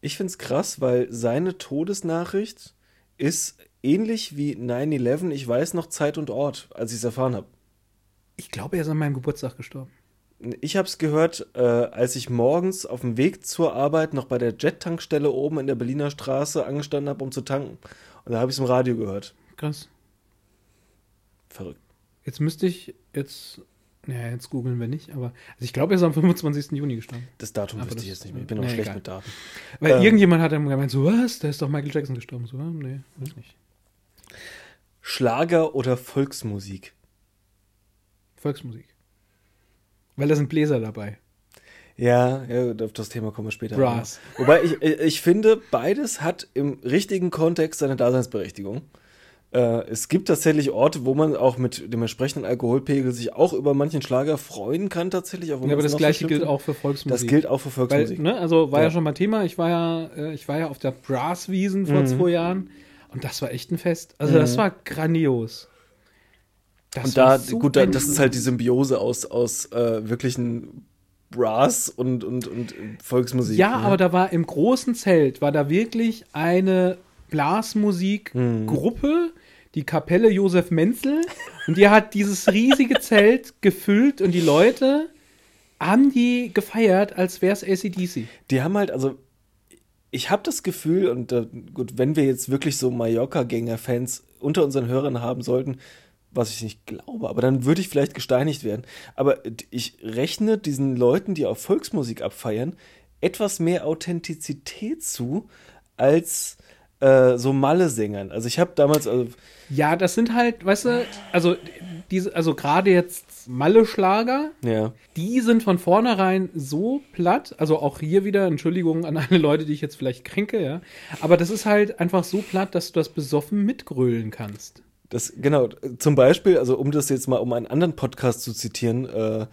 Ich finde es krass, weil seine Todesnachricht ist ähnlich wie 9-11, ich weiß noch Zeit und Ort, als ich es erfahren habe. Ich glaube, er ist an meinem Geburtstag gestorben. Ich habe es gehört, äh, als ich morgens auf dem Weg zur Arbeit noch bei der Jet-Tankstelle oben in der Berliner Straße angestanden habe, um zu tanken. Und da habe ich es im Radio gehört. Krass. Verrückt. Jetzt müsste ich jetzt, naja, jetzt googeln wir nicht, aber also ich glaube, er ist am 25. Juni gestorben. Das Datum Aber wüsste das- ich jetzt nicht mehr. Ich bin auch nee, schlecht egal. mit Daten. Weil Ähm. irgendjemand hat dann gemeint, so, was? Da ist doch Michael Jackson gestorben. So, ah, nee, weiß nicht. Schlager oder Volksmusik? Volksmusik. Weil da sind Bläser dabei. Ja, ja, auf das Thema kommen wir später. Brass. Wobei ich, ich finde, beides hat im richtigen Kontext seine Daseinsberechtigung. Äh, es gibt tatsächlich Orte, wo man auch mit dem entsprechenden Alkoholpegel sich auch über manchen Schlager freuen kann, tatsächlich. Ja, aber das gleiche gilt auch für Volksmusik. Das gilt auch für Weil, Volksmusik. ne, also war ja. Ja. schon mal Thema. Ich war ja, äh, ich war ja auf der Brasswiesen vor Mhm. zwei Jahren und das war echt ein Fest. Also das Mhm. war grandios. Das Und da, so gut, da, das ist halt die Symbiose aus, aus äh, wirklichen Brass und, und, und Volksmusik. Ja, ne? aber da war im großen Zelt, war da wirklich eine Blasmusikgruppe, die Kapelle Josef Menzel, und die hat dieses riesige Zelt gefüllt und die Leute haben die gefeiert, als wäre es ACDC. Die haben halt, also ich habe das Gefühl, und äh, gut, wenn wir jetzt wirklich so Mallorca-Gänger-Fans unter unseren Hörern haben sollten, was ich nicht glaube, aber dann würde ich vielleicht gesteinigt werden. Aber ich rechne diesen Leuten, die auf Volksmusik abfeiern, etwas mehr Authentizität zu als äh, so Malle-Sängern. Also ich habe damals, also, Ja, das sind halt, weißt du, also diese, also gerade jetzt Malle-Schlager, ja, die sind von vornherein so platt, also auch hier wieder, Entschuldigung an alle Leute, die ich jetzt vielleicht kränke, ja, aber das ist halt einfach so platt, dass du das besoffen mitgrölen kannst. Das, genau, zum Beispiel, also um das jetzt mal, um einen anderen Podcast zu zitieren, äh,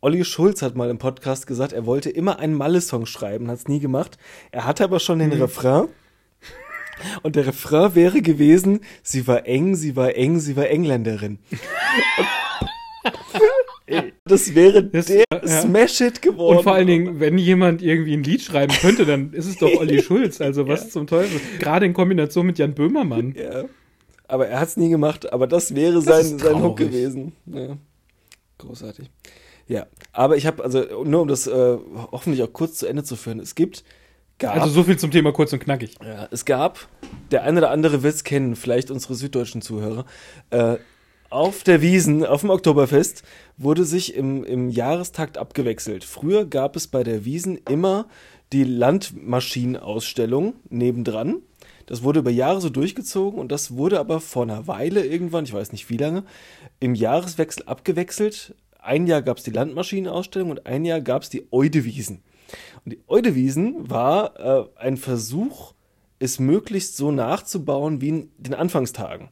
Olli Schulz hat mal im Podcast gesagt, er wollte immer einen Malle-Song schreiben, hat es nie gemacht. Er hatte aber schon den Refrain Und der Refrain wäre gewesen, sie war eng, sie war eng, sie war Engländerin. Das wäre Das- der ja. Smash-Hit geworden. Und vor allen Dingen, wenn jemand irgendwie ein Lied schreiben könnte, dann ist es doch Olli Schulz. Also was zum Teufel. Gerade in Kombination mit Jan Böhmermann. Ja. Aber er hat es nie gemacht, aber das wäre sein, ist sein Hook gewesen. Ja. Großartig. Ja, aber ich habe, also nur um das äh, hoffentlich auch kurz zu Ende zu führen, es gibt, gab, Also so viel zum Thema kurz und knackig. ja, es gab, der eine oder andere wird es kennen, vielleicht unsere süddeutschen Zuhörer, äh, auf der Wiesen, auf dem Oktoberfest, wurde sich im, im Jahrestakt abgewechselt. Früher gab es bei der Wiesen immer die Landmaschinenausstellung nebendran. Das wurde über Jahre so durchgezogen und das wurde aber vor einer Weile irgendwann, ich weiß nicht wie lange, im Jahreswechsel abgewechselt. Ein Jahr gab es die Landmaschinenausstellung und ein Jahr gab es die Eudewiesen. Und die Eudewiesen war äh, ein Versuch, es möglichst so nachzubauen wie in den Anfangstagen.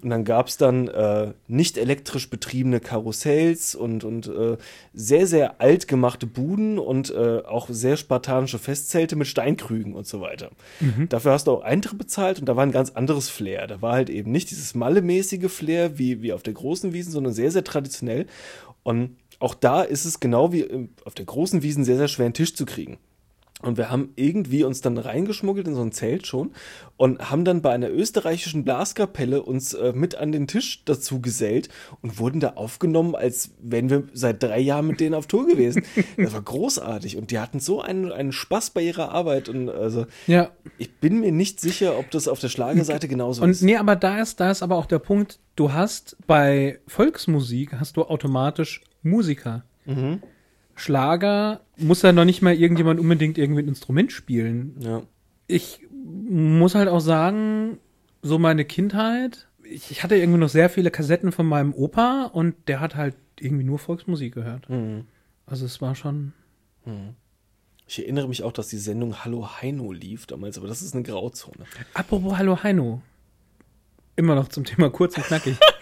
Und dann gab es dann äh, nicht elektrisch betriebene Karussells und, und äh, sehr, sehr alt gemachte Buden und äh, auch sehr spartanische Festzelte mit Steinkrügen und so weiter. Dafür hast du auch Eintritt bezahlt und da war ein ganz anderes Flair. Da war halt eben nicht dieses mallemäßige Flair wie, wie auf der großen Wiesen, sondern sehr, sehr traditionell. Und auch da ist es genau wie im- auf der großen Wiesen sehr, sehr schwer, einen Tisch zu kriegen. Und wir haben irgendwie uns dann reingeschmuggelt in so ein Zelt schon und haben dann bei einer österreichischen Blaskapelle uns äh, mit an den Tisch dazu gesellt und wurden da aufgenommen, als wären wir seit drei Jahren mit denen auf Tour gewesen. Das war großartig und die hatten so einen, einen Spaß bei ihrer Arbeit und also Ja. ich bin mir nicht sicher, ob das auf der Schlagerseite genauso Und ist. nee, aber da ist, da ist aber auch der Punkt, du hast bei Volksmusik hast du automatisch Musiker. Schlager muss ja noch nicht mal irgendjemand unbedingt irgendwie ein Instrument spielen. Ja. Ich muss halt auch sagen, so meine Kindheit, ich, ich hatte irgendwie noch sehr viele Kassetten von meinem Opa und der hat halt irgendwie nur Volksmusik gehört. Also es war schon. Ich erinnere mich auch, dass die Sendung Hallo Heino lief damals, aber das ist eine Grauzone. Apropos Hallo Heino. Immer noch zum Thema kurz und knackig.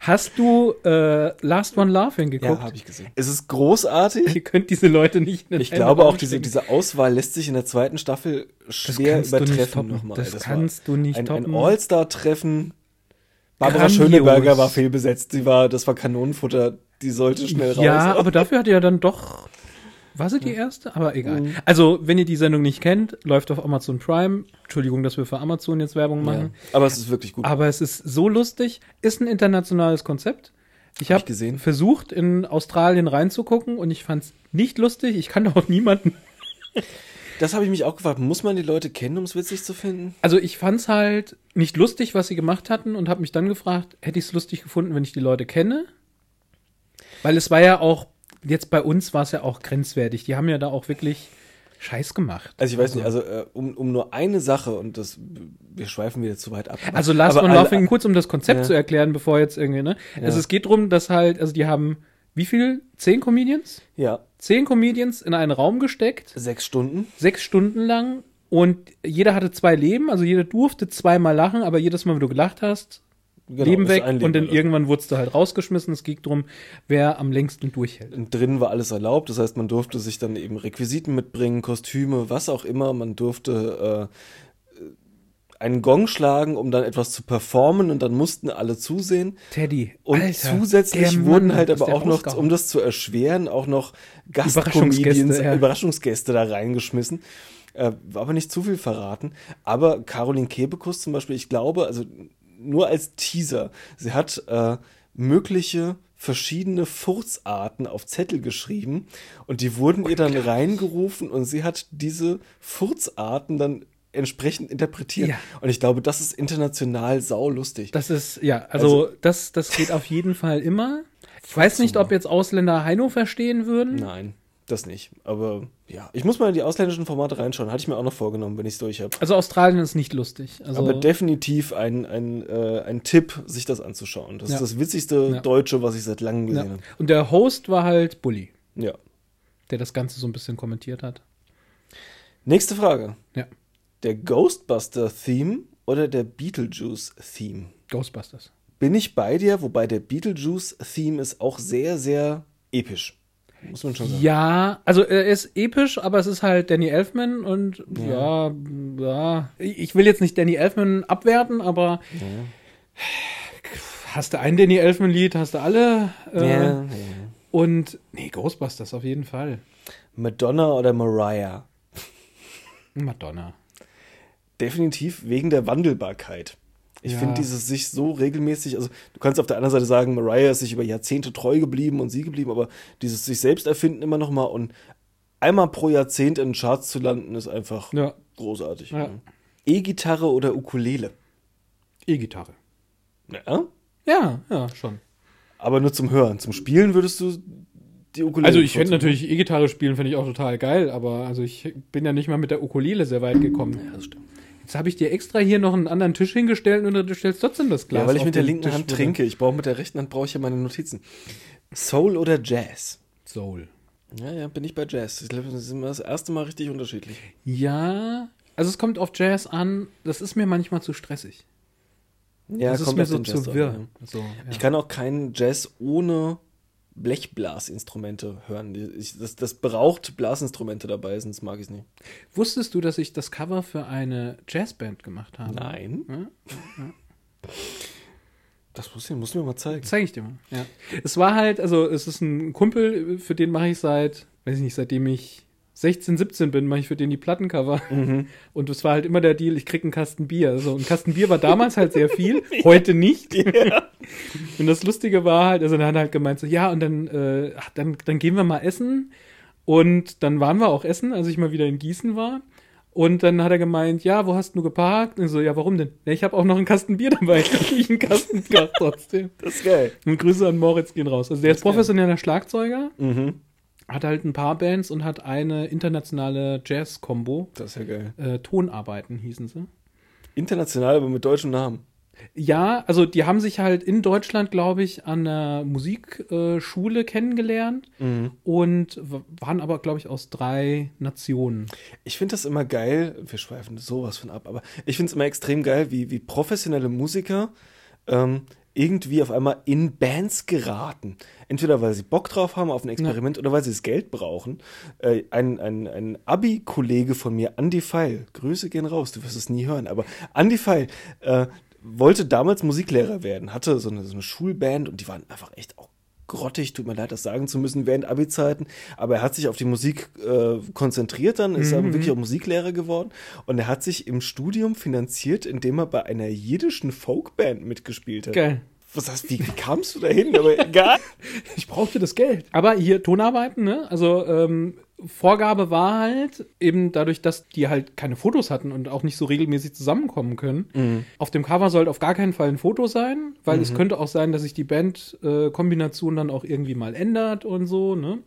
Hast du äh, Last One Laughing geguckt? habe ich gesehen. Es ist großartig. Ihr könnt diese Leute nicht in Ich glaube auch, diese, diese Auswahl lässt sich in der zweiten Staffel Das schwer kannst du nicht übertreffen toppen. nochmal. Das war kannst du nicht ein, toppen. Ein All-Star-Treffen. Barbara Grandios. Schöneberger war fehlbesetzt. Sie war, das war Kanonenfutter. Die sollte schnell raus. Ja, aber dafür hat er ja dann doch. War sie die erste? Aber egal. Mhm. Also, wenn ihr die Sendung nicht kennt, läuft auf Amazon Prime. Entschuldigung, dass wir für Amazon jetzt Werbung ja. machen. Aber es ist wirklich gut. Aber es ist so lustig. Ist ein internationales Konzept. Ich Hab habe gesehen. versucht, in Australien reinzugucken und ich fand es nicht lustig. Ich kannte auch niemanden. Das habe ich mich auch gefragt. Muss man die Leute kennen, um es witzig zu finden? Also ich fand es halt nicht lustig, was sie gemacht hatten und habe mich dann gefragt, hätte ich es lustig gefunden, wenn ich die Leute kenne? Weil es war ja auch, jetzt bei uns war es ja auch grenzwertig. Die haben ja da auch wirklich Scheiß gemacht. Also ich weiß nicht, also äh, um, um nur eine Sache und das, wir schweifen wieder zu weit ab. Also Last Aber One alle- Laughing, kurz um das Konzept Ja. zu erklären, bevor jetzt irgendwie, ne? Also es geht drum, dass halt, also die haben, wie viel? Zehn Comedians? Ja, Zehn Comedians in einen Raum gesteckt, sechs Stunden. sechs Stunden lang und jeder hatte zwei Leben, also jeder durfte zweimal lachen, aber jedes Mal, wenn du gelacht hast, Genau, Leben weg ein und dann Leben. irgendwann wurdest du halt rausgeschmissen. Es ging drum, wer am längsten durchhält. Und drinnen war alles erlaubt, das heißt, man durfte sich dann eben Requisiten mitbringen, Kostüme, was auch immer. Man durfte äh, einen Gong schlagen, um dann etwas zu performen und dann mussten alle zusehen. Teddy. Und Alter, zusätzlich wurden halt aber auch noch, um das zu erschweren, auch noch Überraschungsgäste, Gastcomedians, ja. Überraschungsgäste da reingeschmissen. Äh, war aber nicht zu viel verraten. Aber Caroline Kebekus zum Beispiel, ich glaube, also nur als Teaser, sie hat äh, mögliche verschiedene Furzarten auf Zettel geschrieben und die wurden ihr dann reingerufen und sie hat diese Furzarten dann entsprechend interpretiert. Ja. Und ich glaube, das ist international saulustig. Das ist, ja, also, das, das geht auf jeden Fall immer. Ich weiß nicht, ob jetzt Ausländer Heino verstehen würden. Nein, das nicht. Aber ja, ich muss mal in die ausländischen Formate reinschauen. Hatte ich mir auch noch vorgenommen, wenn ich es durch habe. Also Australien ist nicht lustig. Also, Aber definitiv ein, ein, äh, ein Tipp, sich das anzuschauen. Das Ja. ist das witzigste Ja. Deutsche, was ich seit langem ja. gesehen Und der Host war halt Bully, habe. Ja. der das Ganze so ein bisschen kommentiert hat. Nächste Frage. Ja. Der Ghostbuster-Theme oder der Beetlejuice-Theme? Ghostbusters. Bin ich bei dir, wobei der Beetlejuice-Theme ist auch sehr, sehr episch. Muss man schon sagen. Ja, also er ist episch, aber es ist halt Danny Elfman und ja, ja. Ich will jetzt nicht Danny Elfman abwerten, aber hast du ein Danny Elfman-Lied, hast du alle. Äh, Ja, ja. Und nee, Ghostbusters auf jeden Fall. Madonna oder Mariah? Madonna. Definitiv wegen der Wandelbarkeit. Ich Ja. finde dieses sich so regelmäßig, also du kannst auf der anderen Seite sagen, Mariah ist sich über Jahrzehnte treu geblieben und sie geblieben, aber dieses sich selbst erfinden immer noch mal und einmal pro Jahrzehnt in den Charts zu landen, ist einfach Ja, großartig. Ja. E-Gitarre oder Ukulele? E-Gitarre. Ja, Ja, ja, schon. aber nur zum Hören. Zum Spielen würdest du die Ukulele Also ich bevorzugen? natürlich E-Gitarre spielen finde ich auch total geil, aber also ich bin ja nicht mal mit der Ukulele sehr weit gekommen. Ja, das stimmt. Jetzt habe ich dir extra hier noch einen anderen Tisch hingestellt und du stellst trotzdem das Glas. Ja, weil ich mit der linken Tisch, Hand du- trinke. Ich brauche mit der rechten Hand brauche ich ja meine Notizen. Soul oder Jazz? Soul. Ja, ja, bin ich bei Jazz. Ich glaube, das ist immer das erste Mal richtig unterschiedlich. Ja, also es kommt auf Jazz an. Das ist mir manchmal zu stressig. Ja, das ist kommt mir auf so zu wirr. ja. So, ja. Ich kann auch keinen Jazz ohne Blechblasinstrumente hören. Ich, das, das braucht Blasinstrumente dabei, sonst mag ich es nicht. Wusstest du, dass ich das Cover für eine Jazzband gemacht habe? Nein. Ja? Das muss ich, muss mir mal zeigen. Zeige ich dir mal. Ja. Es war halt, also es ist ein Kumpel, für den mache ich seit, weiß ich nicht, seitdem ich 16, 17 bin, mache ich für den die Plattencover. Mhm. Und es war halt immer der Deal, ich krieg einen Kasten Bier. Also ein Kasten Bier war damals halt sehr viel, heute nicht. Und das Lustige war halt, also dann hat er halt gemeint so, ja, und dann, äh, dann, dann gehen wir mal essen. Und dann waren wir auch essen, als ich mal wieder in Gießen war. Und dann hat er gemeint, ja, wo hast du geparkt? Und so, ja, warum denn? Ja, ich habe auch noch einen Kasten Bier dabei. Ich einen Kasten Bier trotzdem. Das ist geil. Und Grüße an Moritz gehen raus. Also der ist professioneller Schlagzeuger, Mhm. Hat halt ein paar Bands und hat eine internationale Jazz-Kombo. Das ist ja geil. Äh, Tonarbeiten hießen sie. International, aber mit deutschem Namen. Ja, also die haben sich halt in Deutschland, glaube ich, an der Musikschule kennengelernt und w- waren aber, glaube ich, aus drei Nationen. Ich finde das immer geil, wir schweifen sowas von ab, aber ich finde es immer extrem geil, wie, wie professionelle Musiker ähm, irgendwie auf einmal in Bands geraten. Entweder weil sie Bock drauf haben auf ein Experiment oder weil sie das Geld brauchen. Äh, ein ein, ein Abi-Kollege von mir, Andy Feil, Grüße gehen raus, du wirst es nie hören, aber Andy Feil äh, wollte damals Musiklehrer werden, hatte so eine, so eine Schulband und die waren einfach echt auch grottig, tut mir leid, das sagen zu müssen, während Abi-Zeiten, aber er hat sich auf die Musik äh, konzentriert dann, ist aber wirklich auch Musiklehrer geworden und er hat sich im Studium finanziert, indem er bei einer jiddischen Folkband mitgespielt hat. Geil. Was heißt, wie, wie kamst du da hin? Aber egal. Ich brauchte das Geld. Aber hier Tonarbeiten, ne? Also ähm, Vorgabe war halt, eben dadurch, dass die halt keine Fotos hatten und auch nicht so regelmäßig zusammenkommen können. Auf dem Cover sollte auf gar keinen Fall ein Foto sein, weil es könnte auch sein, dass sich die Bandkombination äh, dann auch irgendwie mal ändert und so, ne?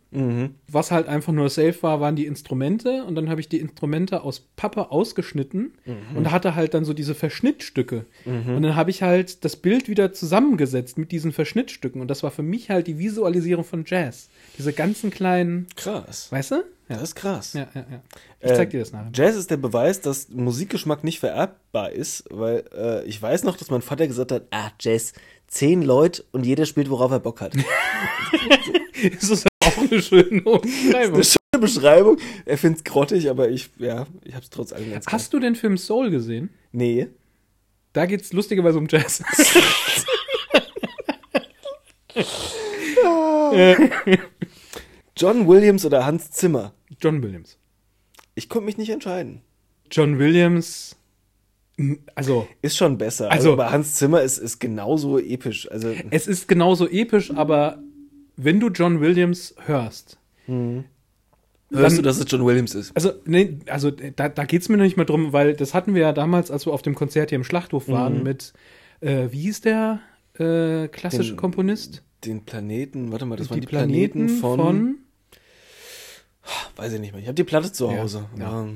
Was halt einfach nur safe war, waren die Instrumente und dann habe ich die Instrumente aus Pappe ausgeschnitten und hatte halt dann so diese Verschnittstücke. Und dann habe ich halt das Bild wieder zusammengesetzt mit diesen Verschnittstücken und das war für mich halt die Visualisierung von Jazz. Diese ganzen kleinen, Krass. weißt du? Das ist krass. Ja, ja, ja. Ich zeig dir das nachher. Jazz ist der Beweis, dass Musikgeschmack nicht vererbbar ist, weil äh, ich weiß noch, dass mein Vater gesagt hat, ah, Jazz, zehn Leute und jeder spielt, worauf er Bock hat. Das ist auch eine schöne Umschreibung. Eine schöne Beschreibung. Er findet es grottig, aber ich, ja, ich hab's trotz allem ganz Hast du den Film Soul gesehen? Nee. Da geht's lustigerweise um Jazz. John Williams oder Hans Zimmer? John Williams. Ich konnte mich nicht entscheiden. John Williams, also Ist schon besser. Also- Also, aber Hans Zimmer ist, ist genauso episch. Also, es ist genauso episch, aber wenn du John Williams hörst, hörst dann- du, dass es John Williams ist? also, nee, also da, da geht es mir noch nicht mal drum, weil das hatten wir ja damals, als wir auf dem Konzert hier im Schlachthof waren, mit, äh, wie hieß der äh, klassische Den- Komponist? Den Planeten, warte mal, das waren die die Planeten, von, von Weiß ich nicht mehr. Ich habe die Platte zu Hause. ja. Ja.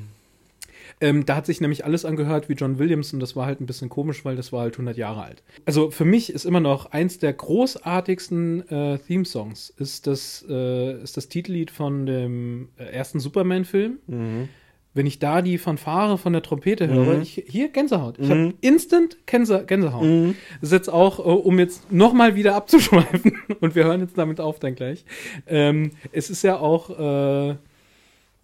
Ähm, da hat sich nämlich alles angehört wie John Williams und das war halt ein bisschen komisch, weil das war halt 100 Jahre alt. Also für mich ist immer noch eins der großartigsten äh, Theme-Songs ist das, äh, ist das Titellied von dem äh, ersten Superman-Film. wenn ich da die Fanfare von der Trompete höre, Mhm. ich, hier Gänsehaut. Ich Mhm. habe instant Gänse, Gänsehaut. Mhm. Das ist jetzt auch, äh, um jetzt nochmal wieder abzuschweifen, und wir hören jetzt damit auf dann gleich. Ähm, es ist ja auch, äh,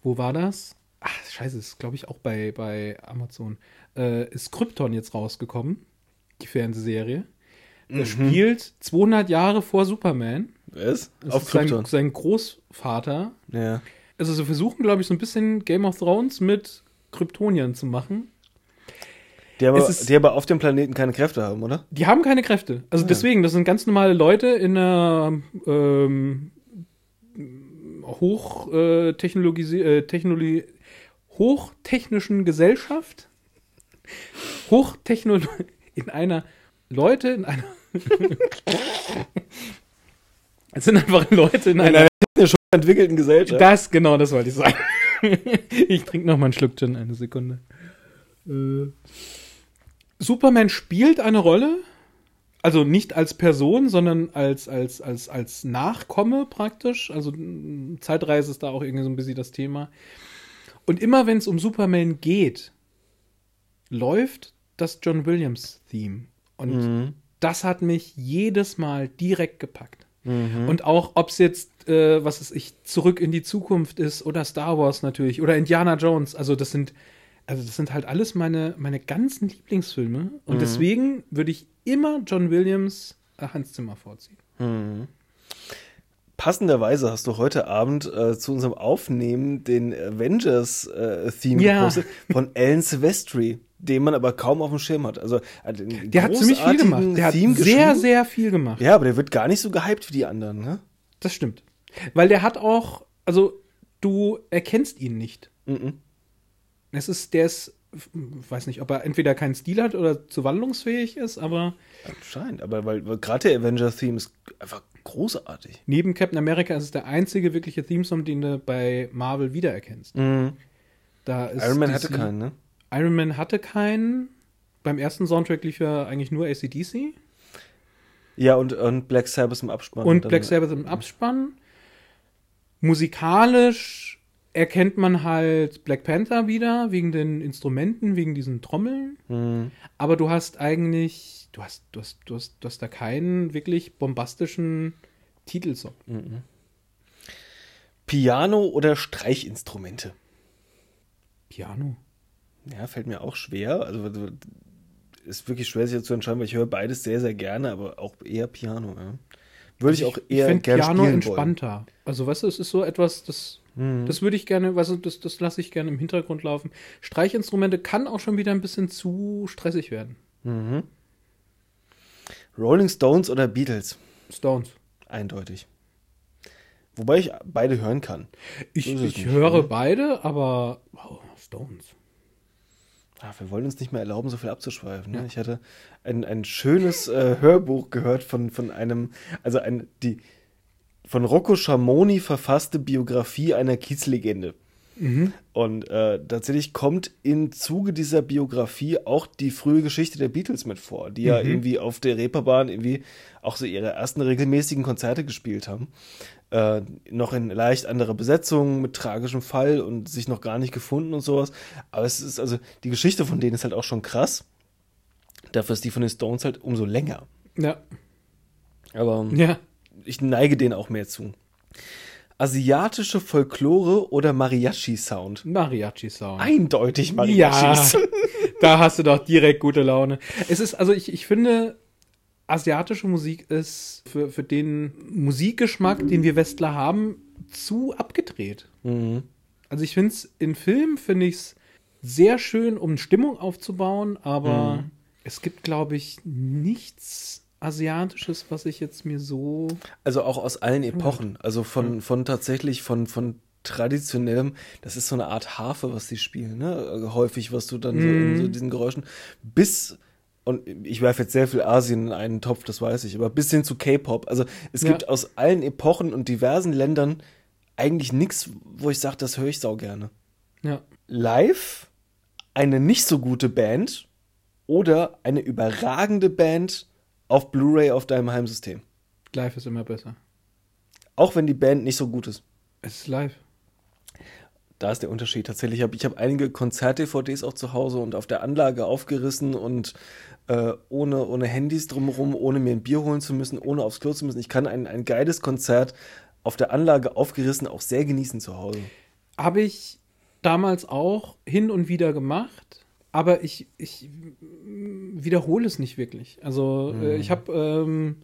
wo war das? Ach, scheiße, ist glaube ich auch bei, bei Amazon. Äh, ist Krypton jetzt rausgekommen, die Fernsehserie. Der Mhm. spielt 200 Jahre vor Superman. Was? Das Auf ist sein, Krypton. sein Großvater. Ja. Also sie versuchen, glaube ich, so ein bisschen Game of Thrones mit Kryptoniern zu machen. Die aber, ist- die aber auf dem Planeten keine Kräfte haben, oder? Die haben keine Kräfte. Also Ja. deswegen, das sind ganz normale Leute in einer ähm, hoch, äh, äh, Technologie, hochtechnischen Gesellschaft. Hochtechno in einer Leute in einer Es sind einfach Leute in einer Entwickelten Gesellschaft. Das, genau, das wollte ich sagen. ich trinke noch mal einen Schluck Gin, eine Sekunde. Äh, Superman spielt eine Rolle, also nicht als Person, sondern als, als, als, als Nachkomme praktisch. Also Zeitreise ist da auch irgendwie so ein bisschen das Thema. Und immer wenn es um Superman geht, läuft das John Williams-Theme. Und Mhm. das hat mich jedes Mal direkt gepackt. Mhm. Und auch, ob es jetzt, äh, was ist ich, zurück in die Zukunft ist oder Star Wars natürlich oder Indiana Jones. Also das sind, also das sind halt alles meine, meine ganzen Lieblingsfilme. Und Mhm. deswegen würde ich immer John Williams äh, Hans Zimmer vorziehen. Mhm. Passenderweise hast du heute Abend äh, zu unserem Aufnehmen den Avengers-Theme Ja. gepostet von Alan Silvestri, den man aber kaum auf dem Schirm hat. Also, äh, Der hat ziemlich viel gemacht. Der hat Theme sehr, geschrieben. sehr viel gemacht. Ja, aber der wird gar nicht so gehypt wie die anderen, ne? Das stimmt. Weil der hat auch, also du erkennst ihn nicht. Mhm. Es ist, der ist, weiß nicht, ob er entweder keinen Stil hat oder zu wandlungsfähig ist, aber Anscheinend, aber weil, weil gerade der Avengers-Theme ist einfach großartig. Neben Captain America ist es der einzige wirkliche Theme-Song, den du bei Marvel wiedererkennst. Mhm. Da ist Iron Man hatte keinen, ne? Iron Man hatte keinen. Beim ersten Soundtrack lief ja eigentlich nur ACDC. Ja, und, und Black Sabbath im Abspann. Und Black Sabbath im Abspann. Musikalisch erkennt man halt Black Panther wieder, wegen den Instrumenten, wegen diesen Trommeln. Mhm. Aber du hast eigentlich, du hast, du hast, du hast, du hast da keinen wirklich bombastischen Titelsong. Mhm. Piano oder Streichinstrumente? Piano. Ja, fällt mir auch schwer. Also ist wirklich schwer, sich zu entscheiden, weil ich höre beides sehr, sehr gerne, aber auch eher Piano. Ja. Würde ich auch eher find gerne Piano spielen entspannter. Also, weißt du, es ist so etwas, das, wollen. Mhm. das würde ich gerne, weißt du, das, das lasse ich gerne im Hintergrund laufen. Streichinstrumente kann auch schon wieder ein bisschen zu stressig werden. Mhm. Rolling Stones oder Beatles? Stones. Eindeutig. Wobei ich beide hören kann. Ich, ich nicht, höre ne? beide, aber wow, Stones. Ah, wir wollen uns nicht mehr erlauben, so viel abzuschweifen. Ne? Ja. Ich hatte ein, ein schönes äh, Hörbuch gehört von, von einem, also ein, die von Rocco Schamoni verfasste Biografie einer Kiezlegende. Mhm. Und äh, tatsächlich kommt im Zuge dieser Biografie auch die frühe Geschichte der Beatles mit vor, die ja Mhm. irgendwie auf der Reeperbahn irgendwie auch so ihre ersten regelmäßigen Konzerte gespielt haben. Äh, noch in leicht anderer Besetzung, mit tragischem Fall und sich noch gar nicht gefunden und sowas. Aber es ist also, die Geschichte von denen ist halt auch schon krass. Dafür ist die von den Stones halt umso länger. Ja. Aber Ja. Ich neige denen auch mehr zu. Asiatische Folklore oder Mariachi-Sound? Mariachi-Sound. Eindeutig Ja, Mariachis. da hast du doch direkt gute Laune. Es ist, also ich, ich finde, asiatische Musik ist für, für den Musikgeschmack, den wir Westler haben, zu abgedreht. Mhm. Also ich finde es in Filmen, finde ich es sehr schön, um Stimmung aufzubauen, aber Mhm. es gibt, glaube ich, nichts Asiatisches, was ich jetzt mir so. Also auch aus allen Epochen. Also von, von tatsächlich von, von traditionellem, das ist so eine Art Harfe, was die spielen, ne? Häufig, was du dann so in so diesen Geräuschen, bis, und ich werfe jetzt sehr viel Asien in einen Topf, das weiß ich, aber bis hin zu K-Pop. Also es Ja. gibt aus allen Epochen und diversen Ländern eigentlich nichts, wo ich sage, das höre ich sau gerne. Ja. Live eine nicht so gute Band oder eine überragende Band auf Blu-ray auf deinem Heimsystem. Live ist immer besser. Auch wenn die Band nicht so gut ist. Es ist live. da ist der Unterschied. Tatsächlich habe ich habe einige Konzert-DVDs auch zu Hause und auf der Anlage aufgerissen und äh, ohne, ohne Handys drumherum, ohne mir ein Bier holen zu müssen, ohne aufs Klo zu müssen. Ich kann ein, ein geiles Konzert auf der Anlage aufgerissen auch sehr genießen zu Hause. Habe ich damals auch hin und wieder gemacht, aber ich, ich wiederhole es nicht wirklich. Also äh, ich habe, ähm,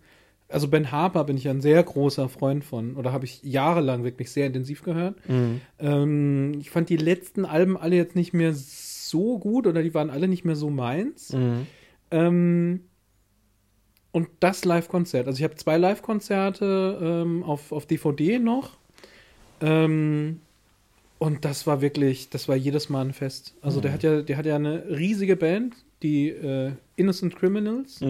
also Ben Harper bin ich ein sehr großer Freund von, oder habe ich jahrelang wirklich sehr intensiv gehört. Ähm, ich fand die letzten Alben alle jetzt nicht mehr so gut oder die waren alle nicht mehr so meins. Ähm, und das Live-Konzert. Also ich habe zwei Live-Konzerte ähm, auf, auf DVD noch. Ähm, und das war wirklich, das war jedes Mal ein Fest. Also der hat ja, der hat ja eine riesige Band, die äh, Innocent Criminals.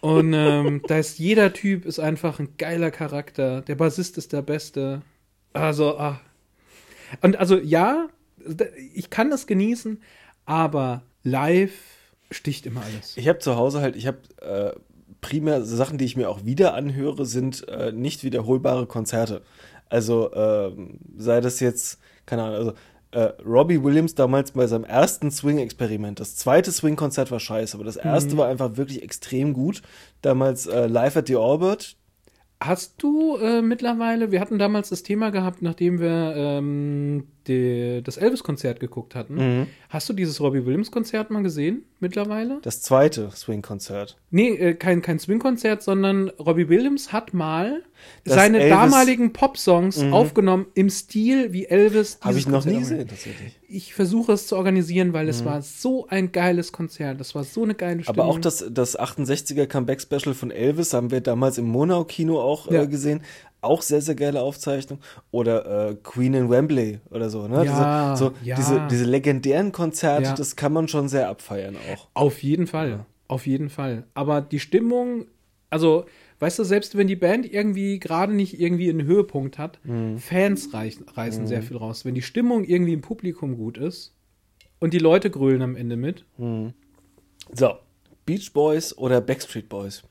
Und ähm, da ist jeder Typ ist einfach ein geiler Charakter. Der Bassist ist der Beste. Also, ah. Und also ja, ich kann das genießen, aber live sticht immer alles. Ich habe zu Hause halt, ich habe äh, primär Sachen, die ich mir auch wieder anhöre, sind äh, nicht wiederholbare Konzerte. Also ähm, sei das jetzt, keine Ahnung, also äh, Robbie Williams damals bei seinem ersten Swing-Experiment. Das zweite Swing-Konzert war scheiße, aber das erste war einfach wirklich extrem gut. Damals äh, Live at the Albert. Hast du äh, mittlerweile, wir hatten damals das Thema gehabt, nachdem wir ähm, die, das Elvis-Konzert geguckt hatten. Hast du dieses Robbie Williams-Konzert mal gesehen mittlerweile? Das zweite Swing-Konzert. Nee, äh, kein, kein Swing-Konzert, sondern Robbie Williams hat mal Das seine Elvis- damaligen Pop-Songs aufgenommen im Stil wie Elvis. Habe ich noch Konzert nie gesehen, tatsächlich. Ich versuche es zu organisieren, weil Mhm. es war so ein geiles Konzert. Das war so eine geile Stimmung. Aber auch das, das 68er Comeback-Special von Elvis haben wir damals im Monau-Kino auch Ja. äh, gesehen. Auch sehr, sehr geile Aufzeichnung. Oder äh, Queen in Wembley oder so. Ne? Ja, diese, so, ja. diese, diese legendären Konzerte, Ja. das kann man schon sehr abfeiern auch. Auf jeden Fall. Auf jeden Fall. Aber die Stimmung, also, weißt du, selbst wenn die Band irgendwie gerade nicht irgendwie einen Höhepunkt hat, Mhm. Fans reichen, reißen sehr viel raus. Wenn die Stimmung irgendwie im Publikum gut ist und die Leute grölen am Ende mit, So, Beach Boys oder Backstreet Boys?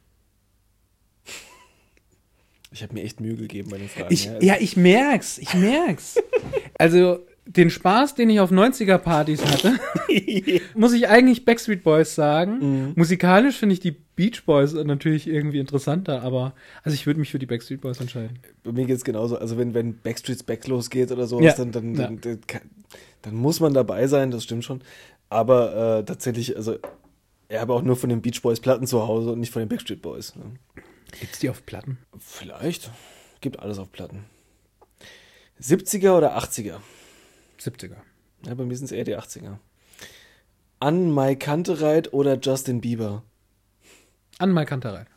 Ich habe mir echt Mühe gegeben bei den Fragen. Ich, ja, ich merk's, ich merk's. also, den Spaß, den ich auf 90er-Partys hatte, muss ich eigentlich Backstreet Boys sagen. Musikalisch finde ich die Beach Boys natürlich irgendwie interessanter, aber also ich würde mich für die Backstreet Boys entscheiden. Bei mir geht's genauso. Also wenn, wenn Backstreet's Back losgeht oder sowas, Ja. dann, dann, Ja. dann, dann, dann muss man dabei sein, das stimmt schon. Aber äh, tatsächlich, also ich habe auch nur von den Beach Boys Platten zu Hause und nicht von den Backstreet Boys. Ne? Gibt's die auf Platten? Vielleicht. Gibt alles auf Platten. 70er oder 80er? 70er. Ja, bei mir sind es eher die 80er. An Mai Kantereit oder Justin Bieber? An Mike Kantereit.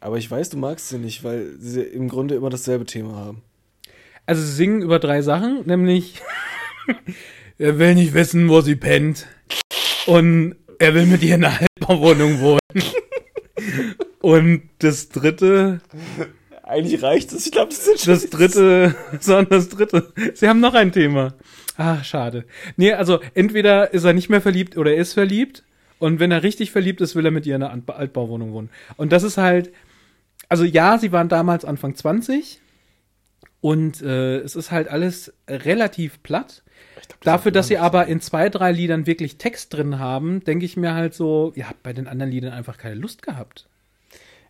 Aber ich weiß, du magst sie nicht, weil sie im Grunde immer dasselbe Thema haben. Also sie singen über drei Sachen, nämlich er will nicht wissen, wo sie pennt und er will mit ihr in einer Altbauwohnung wohnen. und das dritte, Eigentlich reicht es. Ich glaube, das sind das dritte, sondern das dritte. Sie haben noch ein Thema. Ah, schade. Nee, also entweder ist er nicht mehr verliebt oder er ist verliebt und wenn er richtig verliebt ist, will er mit ihr in einer Alt- Altbauwohnung wohnen. Und das ist halt, also ja, sie waren damals Anfang 20 und äh, es ist halt alles relativ platt. Dafür, dass sie aber in zwei, drei Liedern wirklich Text drin haben, denke ich mir halt so, ihr habt bei den anderen Liedern einfach keine Lust gehabt.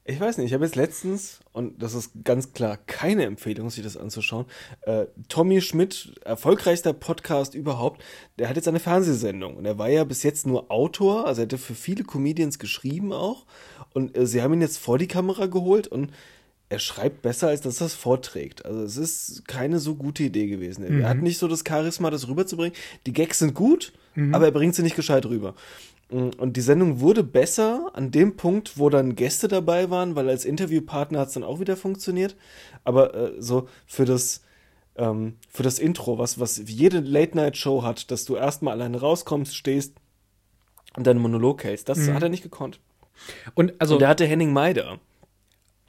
Ich weiß nicht, ich habe jetzt letztens, und das ist ganz klar keine Empfehlung, sich das anzuschauen, äh, Tommy Schmidt, erfolgreichster Podcast überhaupt, der hat jetzt eine Fernsehsendung und er war ja bis jetzt nur Autor, also er hatte für viele Comedians geschrieben auch und äh, sie haben ihn jetzt vor die Kamera geholt und er schreibt besser, als dass er es vorträgt. Also es ist keine so gute Idee gewesen. Er hat nicht so das Charisma, das rüberzubringen. Die Gags sind gut, aber er bringt sie nicht gescheit rüber. Und die Sendung wurde besser an dem Punkt, wo dann Gäste dabei waren, weil als Interviewpartner hat es dann auch wieder funktioniert. Aber äh, so für das, ähm, für das Intro, was, was jede Late-Night-Show hat, dass du erstmal alleine rauskommst, stehst und deinen Monolog hältst, das hat er nicht gekonnt. Und also, Und der hatte Henning Meider.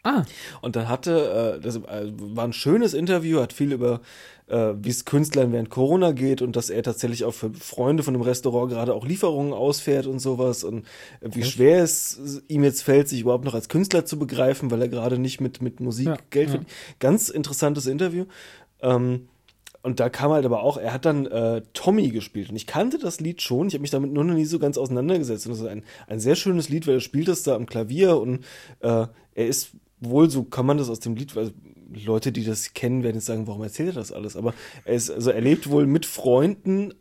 ah, Und dann hatte, äh, das war ein schönes Interview, hat viel über, äh, wie es Künstlern während Corona geht und dass er tatsächlich auch für Freunde von dem Restaurant gerade auch Lieferungen ausfährt und sowas und äh, wie schwer es ihm jetzt fällt, sich überhaupt noch als Künstler zu begreifen, weil er gerade nicht mit, mit Musik Ja, Geld ja. verdient. Ganz interessantes Interview. Ähm, Und da kam halt aber auch, er hat dann äh, Tommy gespielt. Und ich kannte das Lied schon, ich habe mich damit nur noch nie so ganz auseinandergesetzt. Und das ist ein, ein sehr schönes Lied, weil er spielt das da am Klavier und äh, er ist wohl, so kann man das aus dem Lied, weil Leute, die das kennen, werden jetzt sagen, warum erzählt er das alles? Aber er ist, also er lebt wohl mit Freunden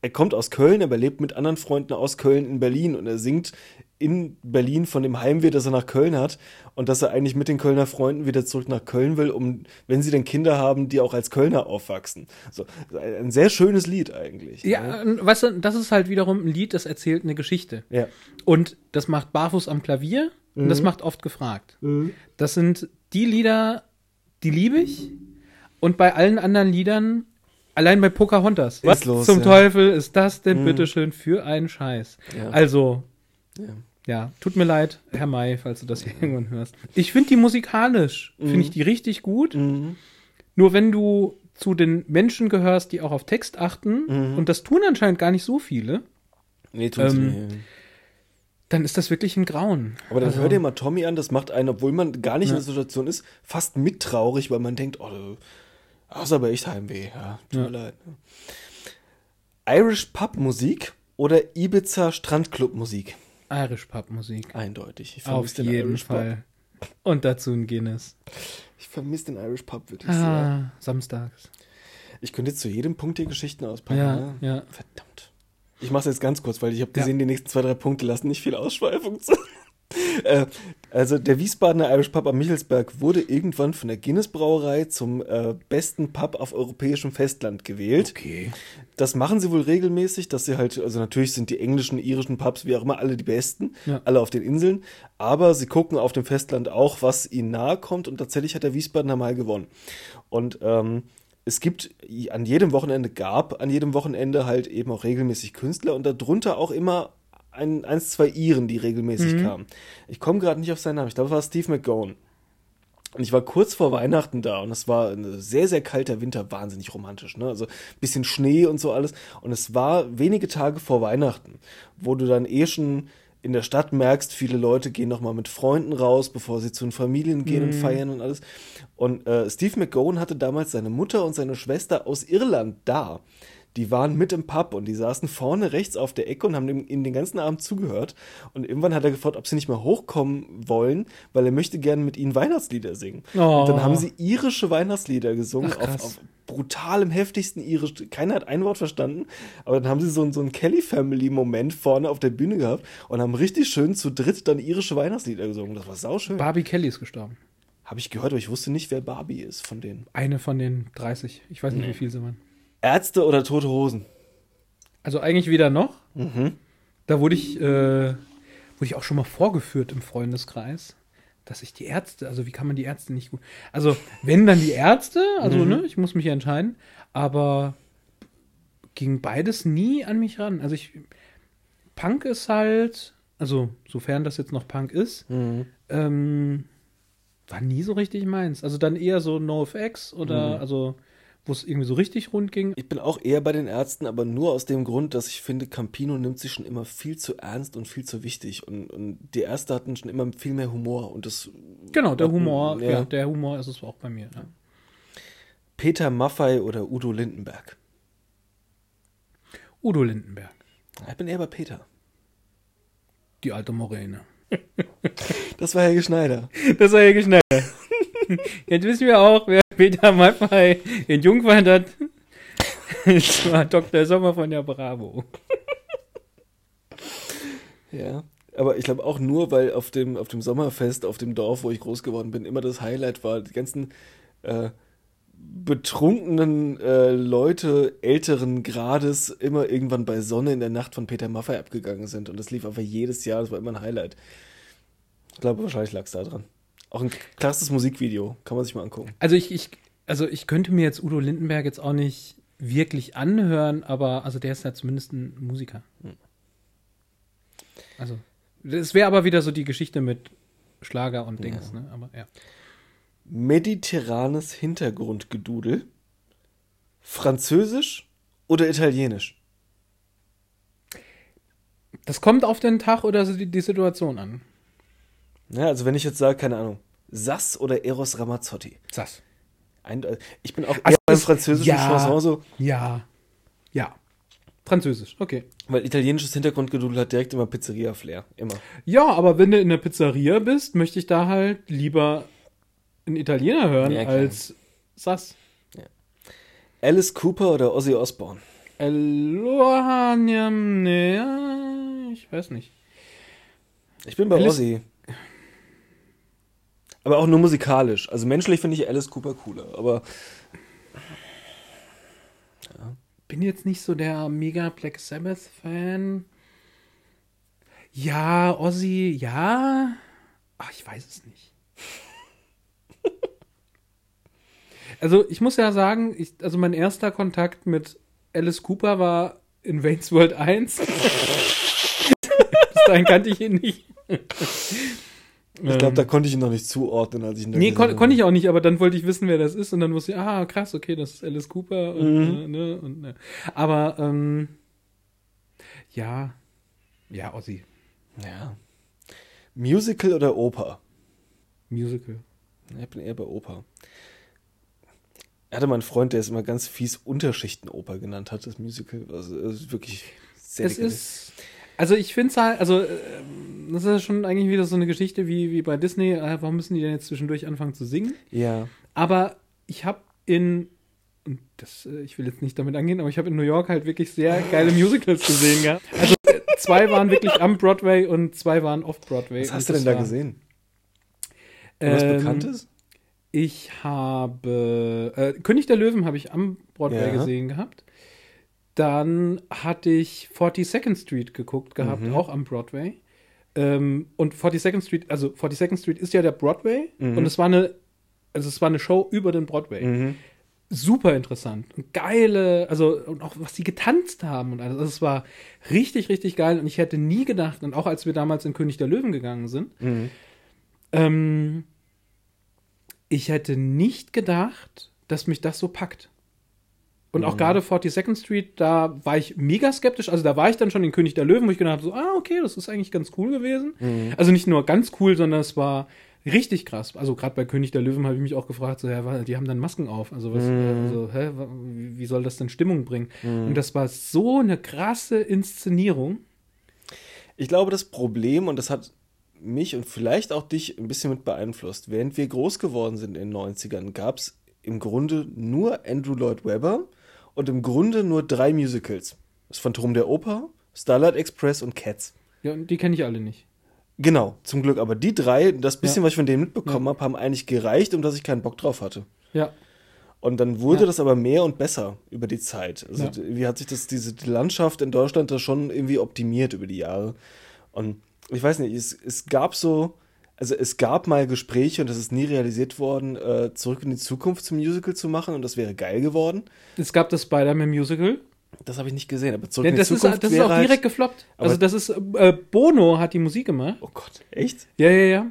er kommt aus Köln, aber lebt mit anderen Freunden aus Köln in Berlin und er singt in Berlin von dem Heimweh, das er nach Köln hat und dass er eigentlich mit den Kölner Freunden wieder zurück nach Köln will, um, wenn sie denn Kinder haben, die auch als Kölner aufwachsen. So, ein sehr schönes Lied eigentlich. Ja, ne? weißt du, das ist halt wiederum ein Lied, das erzählt eine Geschichte. Ja. Und das macht Barfuß am Klavier und Mhm. das macht oft gefragt. Das sind die Lieder, die liebe ich. Und bei allen anderen Liedern, allein bei Pocahontas, was los, zum ja. Teufel ist das denn bitteschön für einen Scheiß? Ja. Also, Ja. ja, tut mir leid, Herr May, falls du das hier irgendwann hörst. Ich finde die musikalisch, finde ich die richtig gut. Mhm. Nur wenn du zu den Menschen gehörst, die auch auf Text achten, Mhm. und das tun anscheinend gar nicht so viele, Nee, tut's Ähm, nicht. Dann ist das wirklich ein Grauen. Aber dann Also- hör dir mal Tommy an, das macht einen, obwohl man gar nicht in der Situation ist, fast mittraurig, weil man denkt, oh, das ist aber echt Heimweh. Ja, tut mir leid. ne? Irish Pub Musik oder Ibiza Strandclub Musik? Irish Pub Musik. Eindeutig. Ich Auf vermisse den jeden Irish Pub. Fall. Und dazu ein Guinness. Ich vermisse den Irish Pub wirklich sehr. Ah, samstags. Ich könnte jetzt zu jedem Punkt hier Geschichten auspacken. Ja, ne? ja. Verdammt. Ich mache es jetzt ganz kurz, weil ich habe Ja. gesehen, die nächsten zwei, drei Punkte lassen nicht viel Ausschweifung zu. äh, also der Wiesbadener Irish Pub am Michelsberg wurde irgendwann von der Guinness Brauerei zum äh, besten Pub auf europäischem Festland gewählt. Okay. Das machen sie wohl regelmäßig, dass sie halt, also natürlich sind die englischen, irischen Pubs wie auch immer alle die besten, Ja. alle auf den Inseln, aber sie gucken auf dem Festland auch, was ihnen nahe kommt und tatsächlich hat der Wiesbadener mal gewonnen. Und ähm, es gibt an jedem Wochenende, gab an jedem Wochenende halt eben auch regelmäßig Künstler und darunter auch immer ein, eins, zwei Iren, die regelmäßig kamen. Ich komme gerade nicht auf seinen Namen, ich glaube, es war Steve McGowan. Und ich war kurz vor Weihnachten da und es war ein sehr, sehr kalter Winter, wahnsinnig romantisch, ne? Also bisschen Schnee und so alles. Und es war wenige Tage vor Weihnachten, wo du dann eh schon in der Stadt merkst, viele Leute gehen nochmal mit Freunden raus, bevor sie zu den Familien gehen und feiern und alles. Und äh, Steve McGowan hatte damals seine Mutter und seine Schwester aus Irland da. Die waren mit im Pub und die saßen vorne rechts auf der Ecke und haben ihm ihm den ganzen Abend zugehört. Und irgendwann hat er gefragt, ob sie nicht mal hochkommen wollen, weil er möchte gerne mit ihnen Weihnachtslieder singen. Oh. Und dann haben sie irische Weihnachtslieder gesungen, Ach, auf, auf brutalem, heftigsten irisch. Keiner hat ein Wort verstanden, aber dann haben sie so, einen- so einen Kelly-Family-Moment vorne auf der Bühne gehabt und haben richtig schön zu dritt dann irische Weihnachtslieder gesungen. Das war sauschön. Barbie Kelly ist gestorben. Habe ich gehört, aber ich wusste nicht, wer Barbie ist von denen. Eine von den 30. Ich weiß nicht, wie viel sie waren. Ärzte oder Tote Hosen? Also eigentlich weder noch. Mhm. Da wurde ich, äh, wurde ich auch schon mal vorgeführt im Freundeskreis, dass ich die Ärzte, also wie kann man die Ärzte nicht gut. Also, wenn dann die Ärzte, also Mhm. ne, ich muss mich entscheiden, aber ging beides nie an mich ran. Also ich Punk ist halt, also sofern das jetzt noch Punk ist, ähm, war nie so richtig meins. Also dann eher so NoFX oder Mhm. also wo es irgendwie so richtig rund ging. Ich bin auch eher bei den Ärzten, aber nur aus dem Grund, dass ich finde, Campino nimmt sich schon immer viel zu ernst und viel zu wichtig. Und, und die Ärzte hatten schon immer viel mehr Humor. Und das Genau, der Humor, Ja. ja, der Humor ist es auch bei mir. Ja. Peter Maffei oder Udo Lindenberg. Udo Lindenberg, Ich bin eher bei Peter. die alte Moräne. Das war Helge Schneider. Das war ja schnell. Jetzt wissen wir auch, wer Peter Maffei entjungfert hat. Es war Dr. Sommer von der Bravo. Ja. Aber ich glaube auch nur, weil auf dem, auf dem Sommerfest, auf dem Dorf, wo ich groß geworden bin, immer das Highlight war, die ganzen äh, betrunkenen äh, Leute älteren Grades immer irgendwann bei Sonne in der Nacht von Peter Maffay abgegangen sind. Und das lief einfach jedes Jahr, das war immer ein Highlight. Ich glaube, wahrscheinlich lag es da dran. Auch ein krasses Musikvideo, kann man sich mal angucken. Also ich, ich, also ich könnte mir jetzt Udo Lindenberg jetzt auch nicht wirklich anhören, aber also der ist ja zumindest ein Musiker. Also, das wäre aber wieder so die Geschichte mit Schlager und Dings, ne? Aber ja. Mediterranes Hintergrundgedudel, Französisch oder Italienisch? Das kommt auf den Tag oder die Situation an. Ja, also wenn ich jetzt sage, keine Ahnung, Sass oder Eros Ramazzotti. Sass. Ein, äh, ich bin auch Also eher beim französischen ja. Chanson so, Ja. Ja. Französisch, okay. weil italienisches Hintergrundgedudel hat direkt immer Pizzeria-Flair. Immer. Ja, aber wenn du in der Pizzeria bist, möchte ich da halt lieber einen Italiener hören Ja, als Sass. Alice Cooper oder Ozzy Osbourne? Aloha, njam, ne, ja, ich weiß nicht. Ich bin bei Alice- Ozzy. Aber auch nur musikalisch. Also menschlich finde ich Alice Cooper cooler. Aber Bin jetzt nicht so der mega Black Sabbath-Fan. Ja, Ozzy, ja. Ach, ich weiß es nicht. Also, ich muss ja sagen, ich, also mein erster Kontakt mit Alice Cooper war in Wayne's World 1. Bis dahin kannte ich ihn nicht. Ich glaube, da konnte ich ihn noch nicht zuordnen, als ich ihn da Ähm. Nee, gesehen kon konnte ich auch nicht, aber dann wollte ich wissen, wer das ist und dann wusste ich, ah, krass, okay, das ist Alice Cooper und, Mhm. äh, ne, und ne. Aber, ähm, ja, ja, Ozzy, Ja. Musical oder Oper? Musical. Ich bin eher bei Oper. Er hatte mal einen Freund, der es immer ganz fies Unterschichtenoper genannt hat, das Musical. Also, es ist wirklich sehr Es lächerlich. ist, also ich finde es halt, also ähm, das ist ja schon eigentlich wieder so eine Geschichte wie, wie bei Disney, äh, warum müssen die denn jetzt zwischendurch anfangen zu singen? Ja. Aber ich habe in, und das, äh, ich will jetzt nicht damit angehen, aber ich habe in New York halt wirklich sehr geile Musicals gesehen gehabt. Also äh, zwei waren wirklich am Broadway und zwei waren off Broadway. Was hast du denn da gesehen? Was Ähm, Bekanntes? Ich habe äh, König der Löwen habe ich am Broadway Ja. gesehen gehabt. Dann hatte ich 42nd Street geguckt gehabt, Mhm. auch am Broadway. Ähm, und 42nd Street, also 42nd Street ist ja der Broadway Mhm. und es war eine, also es war eine Show über den Broadway. Mhm. Super interessant und geile, also und auch was sie getanzt haben und alles. Also es war richtig, richtig geil und ich hätte nie gedacht, und auch als wir damals in König der Löwen gegangen sind, Mhm. ähm, ich hätte nicht gedacht, dass mich das so packt. Und auch Mhm. gerade 42nd Street, da war ich mega skeptisch. Also da war ich dann schon in König der Löwen, wo ich gedacht habe, so, ah, okay, das ist eigentlich ganz cool gewesen. Mhm. Also nicht nur ganz cool, sondern es war richtig krass. Also gerade bei König der Löwen habe ich mich auch gefragt, so, ja, die haben dann Masken auf. Also, was, Mhm. also hä, wie wie soll das denn Stimmung bringen? Und das war so eine krasse Inszenierung. Ich glaube, das Problem, und das hat mich und vielleicht auch dich ein bisschen mit beeinflusst, während wir groß geworden sind in den 90ern, gab es im Grunde nur Andrew Lloyd Webber und im Grunde nur drei Musicals. Das Phantom der Oper, Starlight Express und Cats. Ja, und die kenne ich alle nicht. Genau, zum Glück. Aber die drei, das bisschen, Ja. was ich von denen mitbekommen habe, haben eigentlich gereicht, um dass ich keinen Bock drauf hatte. Ja. Und dann wurde Ja. das aber mehr und besser über die Zeit. Also Ja. wie hat sich das, diese die Landschaft in Deutschland da schon irgendwie optimiert über die Jahre. Und ich weiß nicht, es, es gab so, also es gab mal Gespräche und das ist nie realisiert worden, äh, zurück in die Zukunft zum Musical zu machen und das wäre geil geworden. Es gab das Spider-Man Musical. Das habe ich nicht gesehen, aber zurück Ja, in die das ist, Zukunft das ist auch halt- direkt gefloppt. Aber- Also das ist, äh, Bono hat die Musik gemacht. Oh Gott, echt? Ja, ja, ja.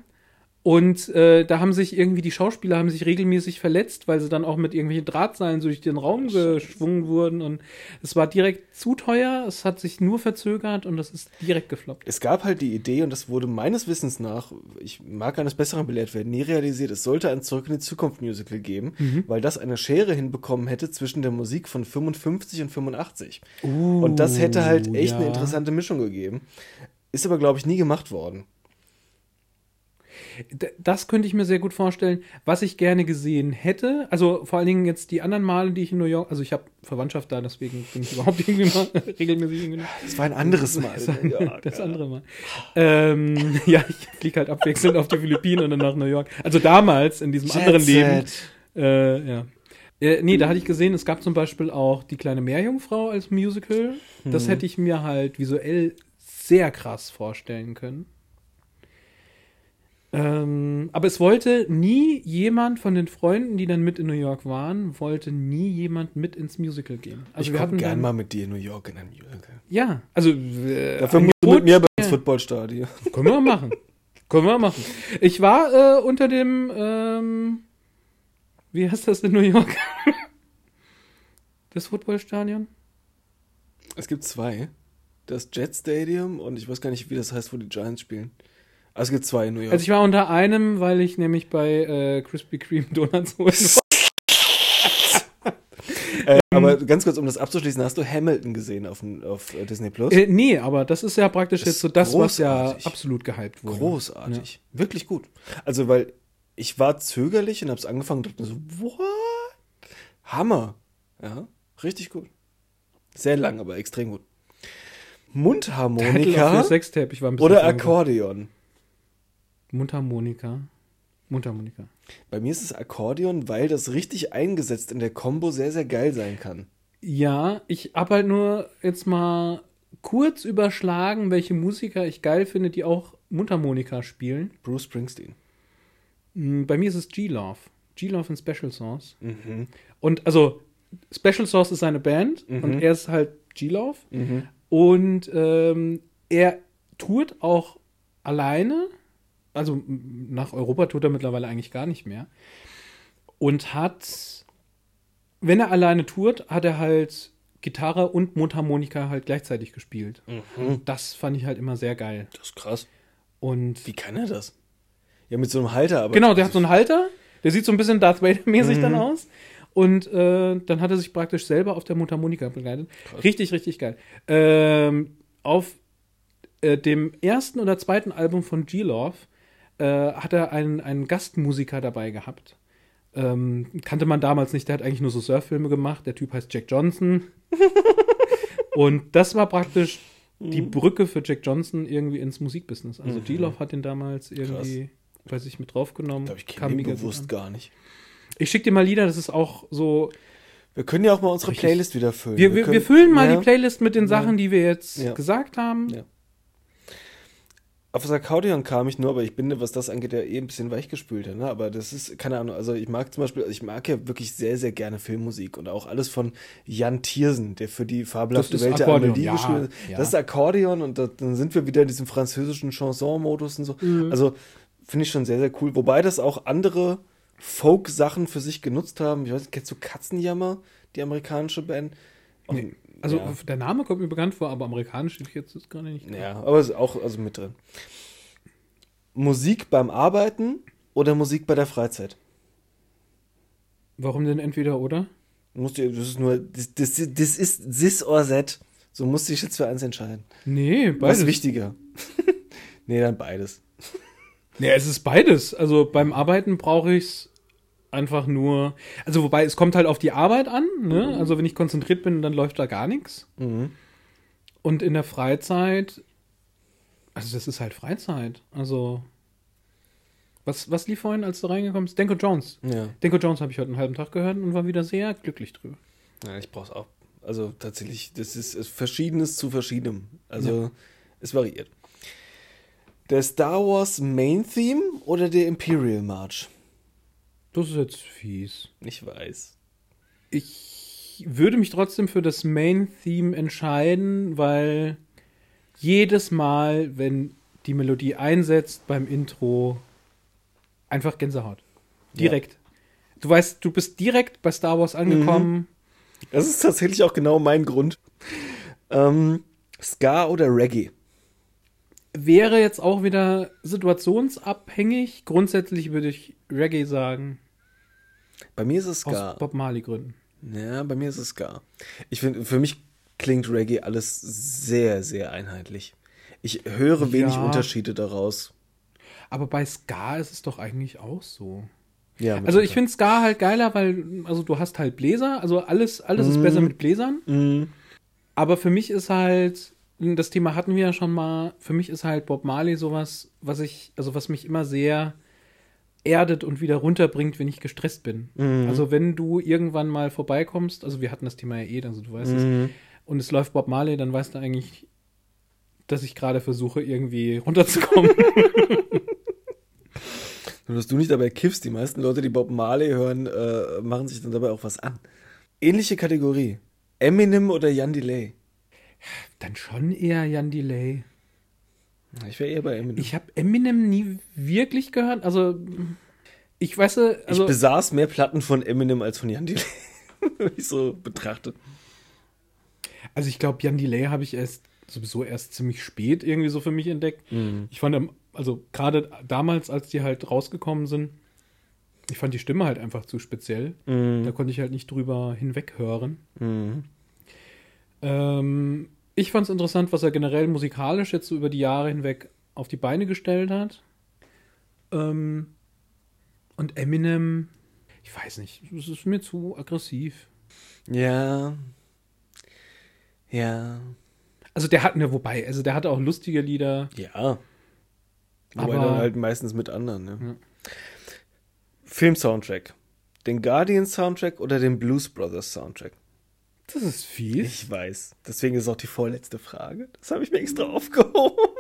Und äh, da haben sich irgendwie die Schauspieler haben sich regelmäßig verletzt, weil sie dann auch mit irgendwelchen Drahtseilen so durch den Raum geschwungen wurden. Und es war direkt zu teuer, es hat sich nur verzögert und das ist direkt gefloppt. Es gab halt die Idee, und das wurde meines Wissens nach, ich mag eines Besseren belehrt werden, nie realisiert, es sollte ein Zurück in die Zukunft Musical geben, Mhm. weil das eine Schere hinbekommen hätte zwischen der Musik von 55 und 85. und das hätte halt echt eine ja. interessante Mischung gegeben. Ist aber, glaube ich, nie gemacht worden. Das könnte ich mir sehr gut vorstellen. Was ich gerne gesehen hätte, also vor allen Dingen jetzt die anderen Male, die ich in New York, also ich habe Verwandtschaft da, deswegen bin ich überhaupt irgendwie mal regelmäßig irgendwie. Das war ein anderes Mal. Das, Ja, das andere Mal. Ähm, ja, ich fliege halt abwechselnd auf die Philippinen und dann nach New York. Also damals, in diesem Jet anderen Leben. Set. Äh, ja. Äh, nee, da hatte ich gesehen, es gab zum Beispiel auch die kleine Meerjungfrau als Musical. Das Mhm. hätte ich mir halt visuell sehr krass vorstellen können. Ähm, aber es wollte nie jemand von den Freunden, die dann mit in New York waren, wollte nie jemand mit ins Musical gehen. Also ich komme hatten gern dann, mal mit dir in New York in ein Musical. ja, also äh, Dafür musst du mit mir bei ins ja. Footballstadion. Können wir machen. Können wir machen. Ich war äh, unter dem, ähm, wie heißt das in New York? das Footballstadion? Es gibt zwei. Das Jet Stadium und ich weiß gar nicht, wie das heißt, wo die Giants spielen. Also es gibt zwei in New York. Also ich war unter einem, weil ich nämlich bei äh, Krispy Kreme Donuts holen war. äh, aber ganz kurz, um das abzuschließen, hast du Hamilton gesehen auf, auf äh, Disney Plus? Äh, nee, aber das ist ja praktisch Das jetzt so das, was ja großartig. absolut gehypt wurde. Großartig. Wirklich gut. Also, weil ich war zögerlich und hab's angefangen und dachte so, what? Hammer. Ja, richtig gut. Sehr lang, aber extrem gut. Mundharmonika oder. Akkordeon? Mundharmonika. Mundharmonika. Bei mir ist es Akkordeon, weil das richtig eingesetzt in der Combo sehr, sehr geil sein kann. Ja, ich hab halt nur jetzt mal kurz überschlagen, welche Musiker ich geil finde, die auch Mundharmonika spielen. Bruce Springsteen. Mm, Bei mir ist es G-Love. G-Love und Special Sauce. Mhm. Und also, Special Sauce ist seine Band Mhm. und er ist halt G-Love. Und ähm, er tourt auch alleine. Also nach Europa tut er mittlerweile eigentlich gar nicht mehr. Und hat, wenn er alleine tourt, hat er halt Gitarre und Mundharmonika halt gleichzeitig gespielt. Und das fand ich halt immer sehr geil. Das ist krass. Und Wie kann er das? Ja, mit so einem Halter, aber. Genau, der hat so einen Halter, der sieht so ein bisschen Darth Vader-mäßig dann aus. Und äh, dann hat er sich praktisch selber auf der Mundharmonika begleitet. Richtig, richtig geil. Ähm, auf äh, dem ersten oder zweiten Album von G-Love äh, hat er einen, einen Gastmusiker dabei gehabt. Ähm, kannte man damals nicht, der hat eigentlich nur so Surffilme gemacht. Der Typ heißt Jack Johnson. Und das war praktisch die Brücke für Jack Johnson irgendwie ins Musikbusiness. Also G-Love hat den damals irgendwie bei sich mit draufgenommen. Ich glaube, ich kenne bewusst an. gar nicht. Ich schicke dir mal Lieder, das ist auch so. Wir können ja auch mal unsere. Playlist wieder füllen. Wir, wir, können- wir füllen mal ja. die Playlist mit den Sachen, die wir jetzt Ja. gesagt haben. Ja. Auf das Akkordeon kam ich nur, aber ich bin, was das angeht, ja eh ein bisschen weichgespülter. Ne? Aber das ist, keine Ahnung, also ich mag zum Beispiel, also ich mag ja wirklich sehr, sehr gerne Filmmusik und auch alles von Jan Tiersen, der für die fabelhafte Welt der Amelie ja, geschrieben hat. ja. Das ist Akkordeon und da, dann sind wir wieder in diesem französischen Chanson-Modus und so. Mhm. Also finde ich schon sehr, sehr cool. Wobei das auch andere Folk-Sachen für sich genutzt haben. Ich weiß nicht, kennst du Katzenjammer, die amerikanische Band? Nee, Also ja. der Name kommt mir bekannt vor, aber amerikanisch ich jetzt gerade nicht. Ja, aber ist auch also mit drin. Musik beim Arbeiten oder Musik bei der Freizeit? Warum denn entweder oder? Musst du, das ist nur, das, das, das ist this or that. So musst du dich jetzt für eins entscheiden. Nee, Was beides. ist wichtiger? nee, dann beides. Nee, es ist beides. Also beim Arbeiten brauche ich es einfach nur. Also wobei, es kommt halt auf die Arbeit an. Ne? Also wenn ich konzentriert bin, dann läuft da gar nichts. Mhm. Und in der Freizeit, also das ist halt Freizeit. Also was, was lief vorhin, als du reingekommen bist? Denko Jones. Ja. Denko Jones habe ich heute einen halben Tag gehört und war wieder sehr glücklich drüber. ja, ich brauch's auch. Also tatsächlich, das ist, ist Verschiedenes zu Verschiedenem. Also es variiert. Der Star Wars Main Theme oder der Imperial March? Das ist jetzt fies. Ich weiß. Ich würde mich trotzdem für das Main-Theme entscheiden, weil jedes Mal, wenn die Melodie einsetzt beim Intro, einfach Gänsehaut. Direkt. Du weißt, du bist direkt bei Star Wars angekommen. Das ist tatsächlich auch genau mein Grund. Ähm, Ska oder Reggae? Wäre jetzt auch wieder situationsabhängig. Grundsätzlich würde ich Reggae sagen, Bei mir ist es aus Ska. Bob Marley Gründen. Ja, bei mir ist es Ska. Ich finde, für mich klingt Reggae alles sehr, sehr einheitlich. Ich höre wenig Ja. Unterschiede daraus. Aber bei Ska ist es doch eigentlich auch so. Ja, Also ich finde Ska halt geiler, weil also du hast halt Bläser, also alles alles ist besser mit Bläsern. Mhm. Aber für mich ist halt das Thema hatten wir ja schon mal. Für mich ist halt Bob Marley sowas, was ich also was mich immer sehr erdet und wieder runterbringt, wenn ich gestresst bin. Also wenn du irgendwann mal vorbeikommst, also wir hatten das Thema ja eh, also du weißt es, und es läuft Bob Marley, dann weißt du eigentlich, dass ich gerade versuche irgendwie runterzukommen. Nur, dass du nicht dabei kiffst. Die meisten Leute, die Bob Marley hören, äh, machen sich dann dabei auch was an. Ähnliche Kategorie. Eminem oder Jan Delay? dann schon eher Jan Delay. Ich wäre eher bei Eminem. Ich habe Eminem nie wirklich gehört. Also, ich weiß, du, also, ich besaß mehr Platten von Eminem als von Jan Delay. Wenn ich so betrachte. also ich glaube, Jan Delay habe ich erst sowieso erst ziemlich spät irgendwie so für mich entdeckt. Ich fand, ähm, also gerade damals, als die halt rausgekommen sind, Ich fand die Stimme halt einfach zu speziell. Mhm. Da konnte ich halt nicht drüber hinweghören. Mhm. Ähm, ich fand es interessant, was er generell musikalisch jetzt so über die Jahre hinweg auf die Beine gestellt hat. Ähm, und Eminem, ich weiß nicht, es ist mir zu aggressiv. Ja. Ja. Also der hat, ne, wobei, also der hatte auch lustige Lieder. Ja. Wobei Aber- dann halt meistens mit anderen, ne? Ja. Film-Soundtrack. Den Guardian-Soundtrack oder den Blues Brothers Soundtrack? Das ist fies. Ich weiß. Deswegen ist auch die vorletzte Frage. Das habe ich mir extra aufgehoben.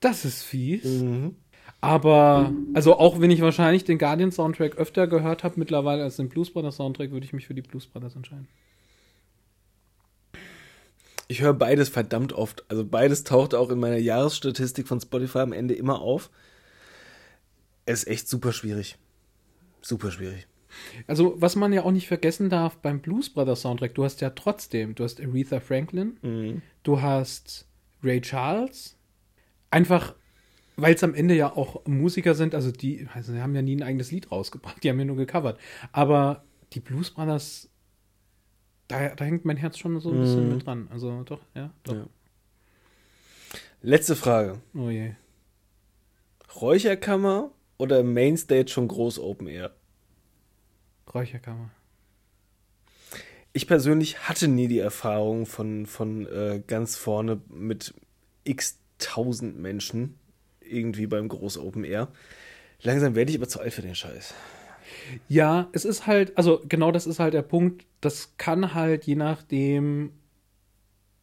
Das ist fies. Mhm. Aber, also auch wenn ich wahrscheinlich den Guardian Soundtrack öfter gehört habe mittlerweile als den Blues Brothers Soundtrack, würde ich mich für die Blues Brothers entscheiden. Ich höre beides verdammt oft. Also beides taucht auch in meiner Jahresstatistik von Spotify am Ende immer auf. Es ist echt super schwierig. Super schwierig. Also, was man ja auch nicht vergessen darf beim Blues Brothers Soundtrack, du hast ja trotzdem, du hast Aretha Franklin, Mhm. du hast Ray Charles. Einfach, weil es am Ende ja auch Musiker sind, also die, also die haben ja nie ein eigenes Lied rausgebracht, die haben ja nur gecovert. Aber die Blues Brothers, da, da hängt mein Herz schon so ein bisschen Mhm. mit dran. Also doch, ja, doch. Ja. Letzte Frage. Oh je. Räucherkammer oder Mainstage schon groß Open Air? Räucherkammer. Ich persönlich hatte nie die Erfahrung von, von äh, ganz vorne mit x tausend Menschen irgendwie beim Groß Open Air. Langsam werde ich aber zu alt für den Scheiß. Ja, es ist halt, also genau das ist halt der Punkt. Das kann halt, je nachdem,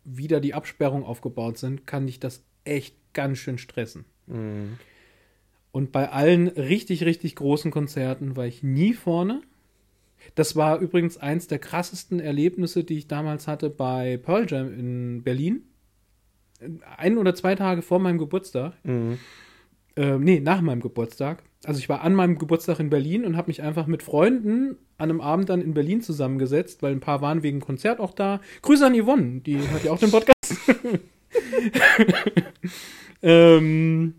wie da die Absperrungen aufgebaut sind, kann dich das echt ganz schön stressen. Mhm. Und bei allen richtig, richtig großen Konzerten war ich nie vorne. Das war übrigens eins der krassesten Erlebnisse, die ich damals hatte bei Pearl Jam in Berlin. Ein oder zwei Tage vor meinem Geburtstag. Mhm. Äh, nee, nach meinem Geburtstag. Also ich war an meinem Geburtstag in Berlin und habe mich einfach mit Freunden an einem Abend dann in Berlin zusammengesetzt, weil ein paar waren wegen Konzert auch da. Grüße an Yvonne, die hört ja auch den Podcast. ähm,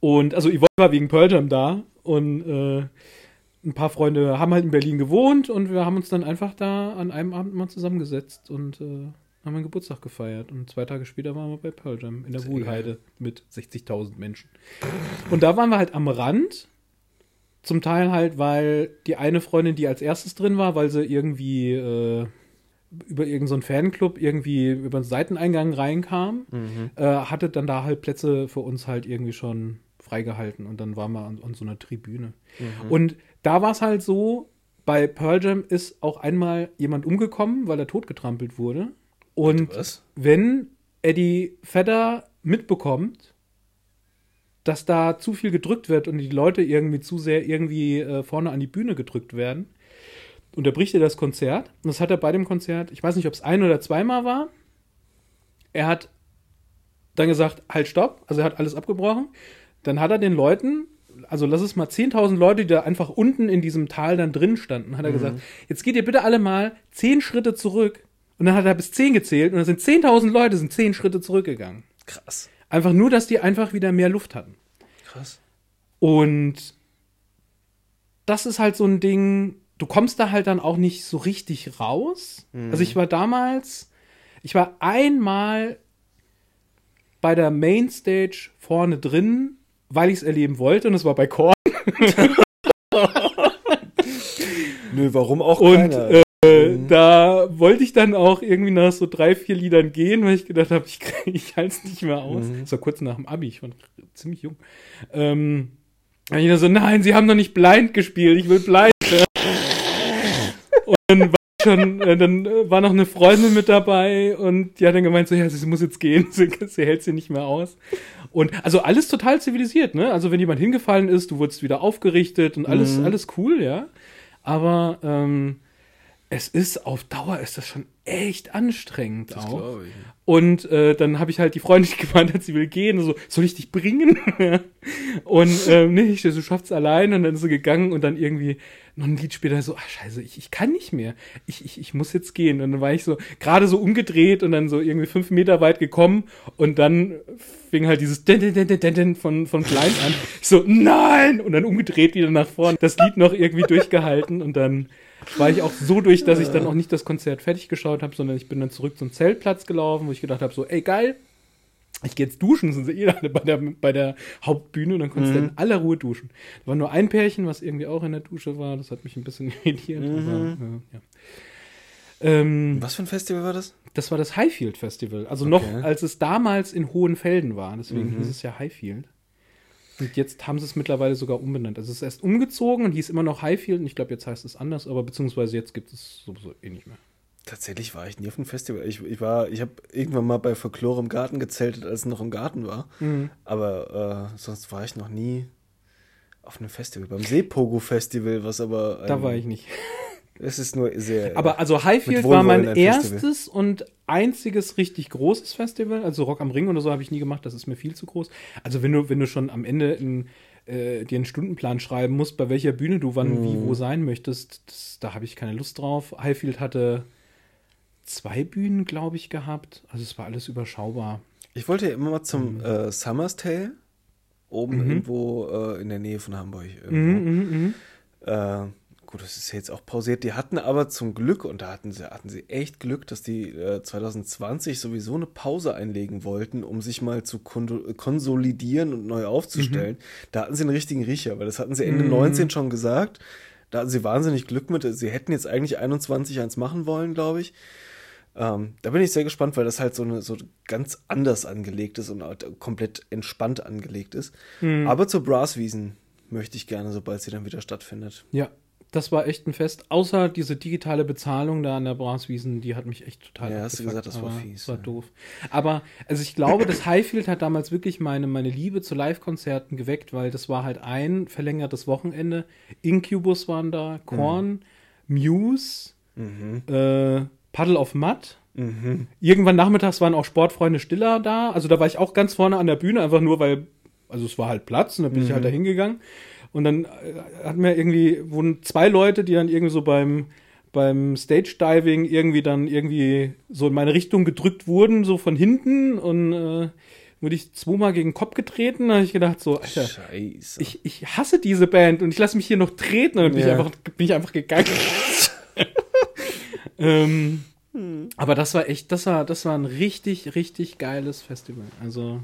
und also Yvonne war wegen Pearl Jam da und äh, ein paar Freunde haben halt in Berlin gewohnt und wir haben uns dann einfach da an einem Abend mal zusammengesetzt und äh, haben meinen Geburtstag gefeiert. Und zwei Tage später waren wir bei Pearl Jam in der Sehr Wuhlheide mit 60.000 Menschen. Und da waren wir halt am Rand. Zum Teil halt, weil die eine Freundin, die als erstes drin war, weil sie irgendwie äh, über irgendeinen so einen Fanclub irgendwie über den Seiteneingang reinkam, Mhm. äh, hatte dann da halt Plätze für uns halt irgendwie schon freigehalten und dann waren wir an, an so einer Tribüne. Mhm. Und da war es halt so, bei Pearl Jam ist auch einmal jemand umgekommen, weil er totgetrampelt wurde. Und Was? wenn Eddie Vedder mitbekommt, dass da zu viel gedrückt wird und die Leute irgendwie zu sehr irgendwie äh, vorne an die Bühne gedrückt werden, unterbricht er das Konzert. Und das hat er bei dem Konzert, ich weiß nicht, ob es ein oder zweimal war. Er hat dann gesagt, halt, stopp. Also er hat alles abgebrochen. Dann hat er den Leuten, also lass es mal 10.000 Leute, die da einfach unten in diesem Tal dann drin standen, hat er gesagt, jetzt geht ihr bitte alle mal 10 Schritte zurück. Und dann hat er bis 10 gezählt und dann sind 10.000 Leute, sind 10 Schritte zurückgegangen. Krass. Einfach nur, dass die einfach wieder mehr Luft hatten. Krass. Und das ist halt so ein Ding, du kommst da halt dann auch nicht so richtig raus. Also ich war damals, ich war einmal bei der Mainstage vorne drin, weil ich es erleben wollte und es war bei Korn. Nö, warum auch Und keiner? äh, da wollte ich dann auch irgendwie nach so drei, vier Liedern gehen, weil ich gedacht habe, ich, ich halte es nicht mehr aus. Mhm. Das war kurz nach dem Abi, ich war ziemlich jung. Ähm, und ich dann so, nein, sie haben doch nicht blind gespielt, ich will blind. und dann war schon, äh, dann äh, war noch eine Freundin mit dabei und die hat dann gemeint, so, ja, sie muss jetzt gehen, sie, sie hält sie nicht mehr aus. Und also alles total zivilisiert, ne? Also wenn jemand hingefallen ist, du wurdest wieder aufgerichtet und alles, Mhm. alles cool, ja. Aber ähm, es ist auf Dauer ist das schon echt anstrengend das auch. ich. Und äh, dann habe ich halt die Freundin gemeint, sie will gehen. So, soll ich dich bringen? Und ähm, nee, ich so, du schaffst allein und dann ist sie gegangen und dann irgendwie noch ein Lied später so, ach scheiße, ich, ich kann nicht mehr. Ich, ich, ich muss jetzt gehen. Und dann war ich so gerade so umgedreht und dann so irgendwie fünf Meter weit gekommen und dann fing halt dieses Den, Den, Den, Den, Den von, von Klein an. Ich so, nein! Und dann umgedreht wieder nach vorn. Das Lied noch irgendwie durchgehalten und dann war ich auch so durch, dass ich dann auch nicht das Konzert fertig geschaut habe, sondern ich bin dann zurück zum Zeltplatz gelaufen, wo ich gedacht habe, so, ey geil, ich gehe jetzt duschen, sind sie eh alle bei der, bei der Hauptbühne und dann konntest du in aller Ruhe duschen. Da war nur ein Pärchen, was irgendwie auch in der Dusche war, das hat mich ein bisschen irritiert. Aber, ja, ja. Ähm, Was für ein Festival war das? das war das Highfield Festival. Also Okay. noch, als es damals in Hohenfelden war. Deswegen hieß es ja Highfield. Und jetzt haben sie es mittlerweile sogar umbenannt. Also es ist erst umgezogen und hieß immer noch Highfield. Und ich glaube, jetzt heißt es anders, aber beziehungsweise jetzt gibt es sowieso eh nicht mehr. Tatsächlich war ich nie auf einem Festival. Ich, ich war, ich habe irgendwann mal bei Folklore im Garten gezeltet, als es noch im Garten war. Mhm. Aber äh, sonst war ich noch nie auf einem Festival. Beim Seepogo-Festival, was aber. Da war ich nicht. Es ist nur sehr. Aber also Highfield war mein ein Festival. erstes und einziges richtig großes Festival. Also Rock am Ring oder so habe ich nie gemacht, das ist mir viel zu groß. Also wenn du, wenn du schon am Ende in, äh, dir einen Stundenplan schreiben musst, bei welcher Bühne du wann, wie, Mhm. wo sein möchtest, das, da habe ich keine Lust drauf. Highfield hatte zwei Bühnen, glaube ich, gehabt. Also es war alles überschaubar. ich wollte ja immer mal Mhm. zum äh, Summer's Tale. Oben irgendwo äh, in der Nähe von Hamburg. Irgendwo. Mhm, mhm, mhm. Äh, gut, das ist jetzt auch pausiert. Die hatten aber zum Glück, und da hatten sie, hatten sie echt Glück, dass die äh, 2020 sowieso eine Pause einlegen wollten, um sich mal zu kon konsolidieren und neu aufzustellen. Da hatten sie einen richtigen Riecher, weil das hatten sie Ende 19 schon gesagt. Da hatten sie wahnsinnig Glück mit. Sie hätten jetzt eigentlich 21 eins machen wollen, glaube ich. Ähm, da bin ich sehr gespannt, weil das halt so, eine, so ganz anders angelegt ist und halt komplett entspannt angelegt ist. Aber zur Brasswiesen möchte ich gerne, sobald sie dann wieder stattfindet. Ja, das war echt ein Fest. Außer diese digitale Bezahlung da an der Braswiesen, die hat mich echt total Ja, hast du gesagt, das war fies, Das war ja. doof. Aber, also ich glaube, das Highfield hat damals wirklich meine, meine Liebe zu Live-Konzerten geweckt, weil das war halt ein verlängertes Wochenende. Incubus waren da, Korn, Muse, äh, Puddle of Mud. Irgendwann nachmittags waren auch Sportfreunde Stiller da. Also da war ich auch ganz vorne an der Bühne, einfach nur, weil, also es war halt Platz und dann bin ich halt da hingegangen. Und dann äh, hatten wir irgendwie, wurden zwei Leute, die dann irgendwie so beim, beim Stage-Diving irgendwie dann irgendwie so in meine Richtung gedrückt wurden, so von hinten und äh, wurde ich zweimal gegen den Kopf getreten. Da habe ich gedacht, so, Alter, Scheiße. ich, ich hasse diese Band und ich lasse mich hier noch treten und dann bin, ich, Ja. einfach, bin ich einfach gegangen. ähm, Aber das war echt, das war, das war ein richtig, richtig geiles Festival. Also.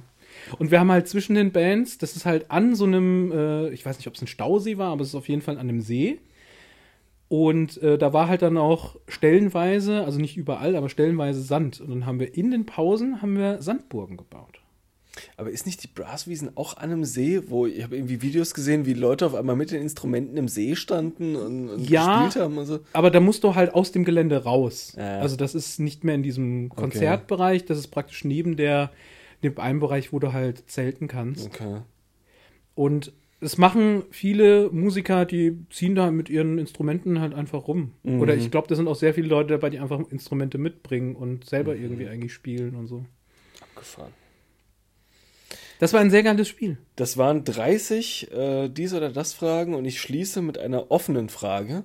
Und wir haben halt zwischen den Bands, das ist halt an so einem, äh, ich weiß nicht, ob es ein Stausee war, aber es ist auf jeden Fall an einem See. Und äh, da war halt dann auch stellenweise, also nicht überall, aber stellenweise Sand. Und dann haben wir in den Pausen haben wir Sandburgen gebaut. Aber ist nicht die Brasswiesen auch an einem See, wo ich habe irgendwie Videos gesehen, wie Leute auf einmal mit den Instrumenten im See standen und, und Ja. gespielt haben und so? Aber da musst du halt aus dem Gelände raus. Ja. Also das ist nicht mehr in diesem Konzertbereich, das ist praktisch neben der, dem einen Bereich, wo du halt zelten kannst. Okay. Und es machen viele Musiker, die ziehen da mit ihren Instrumenten halt einfach rum. Oder ich glaube, da sind auch sehr viele Leute dabei, die einfach Instrumente mitbringen und selber irgendwie eigentlich spielen und so. Abgefahren. Das war ein sehr geiles Spiel. Das waren 30 äh, dies oder das Fragen und ich schließe mit einer offenen Frage.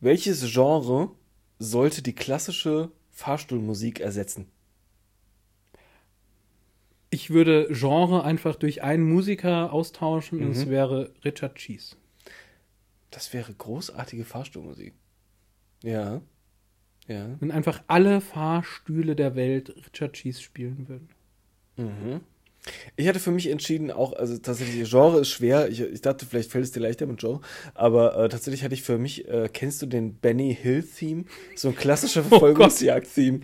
Welches Genre sollte die klassische Fahrstuhlmusik ersetzen? Ich würde Genre einfach durch einen Musiker austauschen und es wäre Richard Cheese. Das wäre großartige Fahrstuhlmusik. Ja. Ja. Wenn einfach alle Fahrstühle der Welt Richard Cheese spielen würden. Ich hatte für mich entschieden, auch, also tatsächlich, Genre ist schwer. Ich, ich dachte, vielleicht fällt es dir leichter mit Genre. Aber äh, tatsächlich hatte ich für mich, äh, kennst du den Benny Hill-Theme? So ein klassischer Verfolgungsjagd-Theme.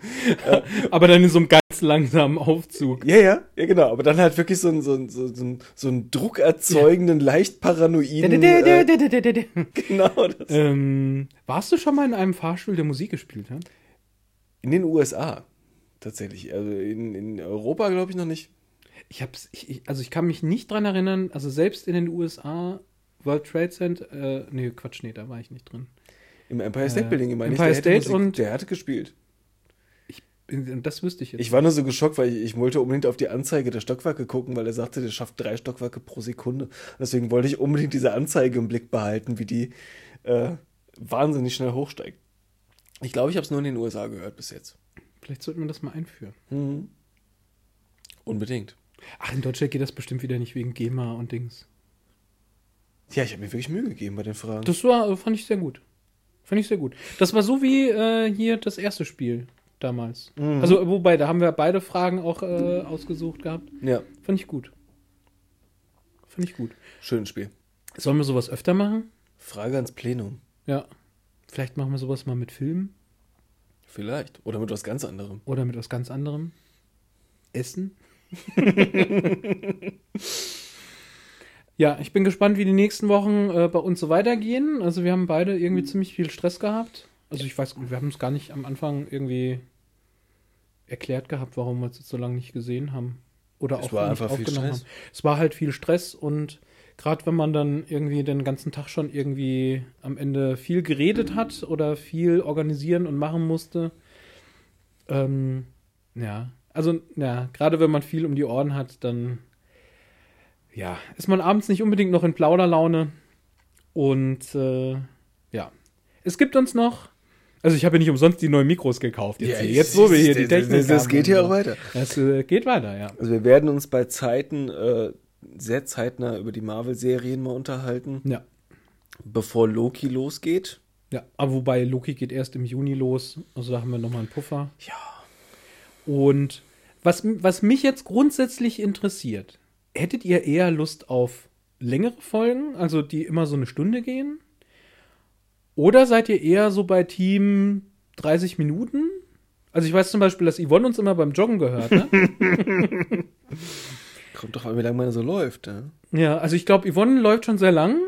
Aber dann in so einem ganz langsamen Aufzug. Ja, ja, ja, genau. Aber dann halt wirklich so ein, so ein, so ein, so ein druckerzeugenden, leicht paranoiden. Genau das. ähm, warst du schon mal in einem Fahrstuhl, der Musik gespielt hat? In den USA. Tatsächlich. Also in, in Europa glaube ich noch nicht. Ich hab's, ich, ich, also ich kann mich nicht dran erinnern, also selbst in den USA, World Trade Center, äh, nee, Quatsch, nee, da war ich nicht drin. Im Empire State Äh, Building, meine ich. Empire der hätte State Musik, und- der hatte gespielt. Das wüsste ich jetzt. Ich war nur so geschockt, weil ich, ich wollte unbedingt auf die Anzeige der Stockwerke gucken, weil er sagte, der schafft drei Stockwerke pro Sekunde. Deswegen wollte ich unbedingt diese Anzeige im Blick behalten, wie die äh, wahnsinnig schnell hochsteigt. Ich glaube, ich habe es nur in den USA gehört bis jetzt. Vielleicht sollten wir das mal einführen. Mhm. Unbedingt. Ach, in Deutschland geht das bestimmt wieder nicht wegen GEMA und Dings. Ja, ich habe mir wirklich Mühe gegeben bei den Fragen. Das war, fand ich sehr gut. Fand ich sehr gut. Das war so wie äh, hier das erste Spiel damals. Mhm. Also, wobei, da haben wir beide Fragen auch äh, ausgesucht gehabt. ja, Fand ich gut. Fand ich gut. schönes Spiel. Sollen wir sowas öfter machen? Frage ans Plenum. Ja. Vielleicht machen wir sowas mal mit Filmen Vielleicht. Oder mit was ganz anderem. oder mit was ganz anderem. Essen. ja, ich bin gespannt, wie die nächsten Wochen äh, bei uns so weitergehen. Also wir haben beide irgendwie ziemlich viel Stress gehabt. Also ich weiß, wir haben es gar nicht am Anfang irgendwie erklärt gehabt, warum wir es jetzt so lange nicht gesehen haben. Oder Es auch war nicht einfach viel aufgenommen Stress. haben. Es war halt viel Stress und gerade wenn man dann irgendwie den ganzen Tag schon irgendwie am Ende viel geredet hat oder viel organisieren und machen musste, ähm, ja, also ja, gerade wenn man viel um die Ohren hat, dann ja, ist man abends nicht unbedingt noch in Plauderlaune und äh, ja, es gibt uns noch, also ich habe ja nicht umsonst die neuen Mikros gekauft. Jetzt, jetzt wo wir hier die Technik Das, das haben geht hier auch weiter. Es äh, geht weiter, ja. Also wir werden uns bei Zeiten äh, sehr zeitnah über die Marvel-Serien mal unterhalten, Ja. bevor Loki losgeht. Ja, aber wobei Loki geht erst im Juni los, also da haben wir nochmal einen Puffer. Ja. Und was, was mich jetzt grundsätzlich interessiert, hättet ihr eher Lust auf längere Folgen, also die immer so eine Stunde gehen? Oder seid ihr eher so bei Team 30 Minuten? Also ich weiß zum Beispiel, dass Yvonne uns immer beim Joggen gehört, ne? Kommt doch an, wie lange man so läuft. Ne? ja, also ich glaube, Yvonne läuft schon sehr lang,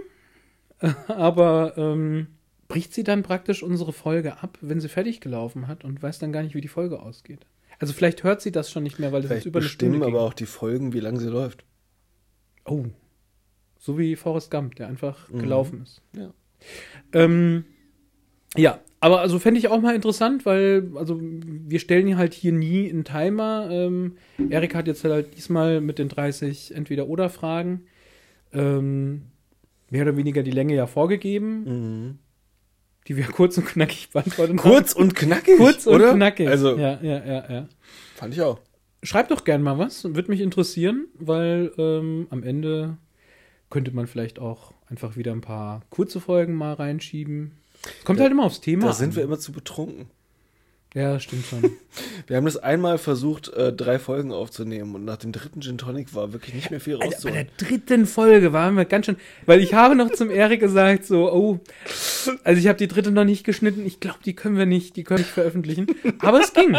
aber ähm, bricht sie dann praktisch unsere Folge ab, wenn sie fertig gelaufen hat und weiß dann gar nicht, wie die Folge ausgeht. Also vielleicht hört sie das schon nicht mehr, weil das jetzt Vielleicht über eine Stunde ging. aber auch die Folgen, wie lange sie läuft. Oh. So wie Forrest Gump, der einfach gelaufen ist. Ja. Ähm, ja, aber also fände ich auch mal interessant, weil, also wir stellen hier halt hier nie einen Timer. Ähm, Erik hat jetzt halt diesmal mit den 30 Entweder-Oder-Fragen ähm, mehr oder weniger die Länge ja vorgegeben, Mhm. Die wir kurz und knackig beantworten Kurz und knackig, Kurz und oder? knackig. Also, ja, ja, ja, ja. fand ich auch. Schreibt doch gern mal was, würde mich interessieren, weil ähm, am Ende könnte man vielleicht auch einfach wieder ein paar kurze Folgen mal reinschieben. Kommt Da- halt immer aufs Thema. Da sind an. wir immer zu betrunken. Ja, stimmt schon. Wir haben das einmal versucht, äh, drei Folgen aufzunehmen und nach dem dritten Gin Tonic war wirklich nicht mehr viel Alter, bei rauszuholen. der dritten Folge waren wir ganz schön, weil ich habe noch zum Erik gesagt, so, oh, also ich habe die dritte noch nicht geschnitten, ich glaube, die können wir nicht, die können wir nicht veröffentlichen. Aber es ging.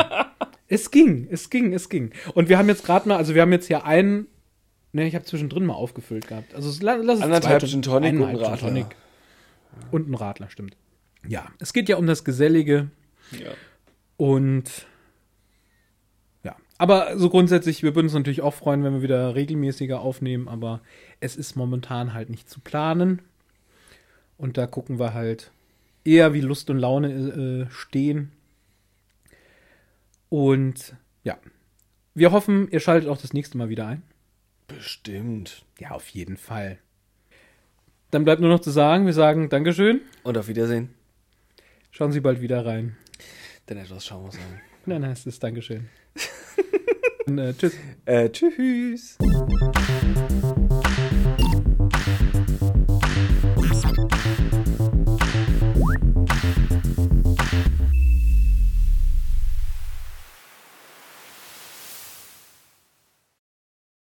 Es ging, es ging, es ging. Und wir haben jetzt gerade mal, also wir haben jetzt hier einen, ne, ich habe zwischendrin mal aufgefüllt gehabt. Also lass es Anderthalb Gin Tonic und ein Radler. Gin Tonic. Und ein Radler, stimmt. Ja, es geht ja um das Gesellige. Ja. Und ja, aber so grundsätzlich, wir würden uns natürlich auch freuen, wenn wir wieder regelmäßiger aufnehmen, aber es ist momentan halt nicht zu planen. Und da gucken wir halt eher, wie Lust und Laune äh, stehen. Und ja, wir hoffen, ihr schaltet auch das nächste Mal wieder ein. Bestimmt. Ja, auf jeden Fall. Dann bleibt nur noch zu sagen, wir sagen Dankeschön. Und auf Wiedersehen. Schauen Sie bald wieder rein. Denn etwas schauen wir sagen. Nein, nein, es ist Dankeschön. Und, äh, tschüss. Äh, tschüss.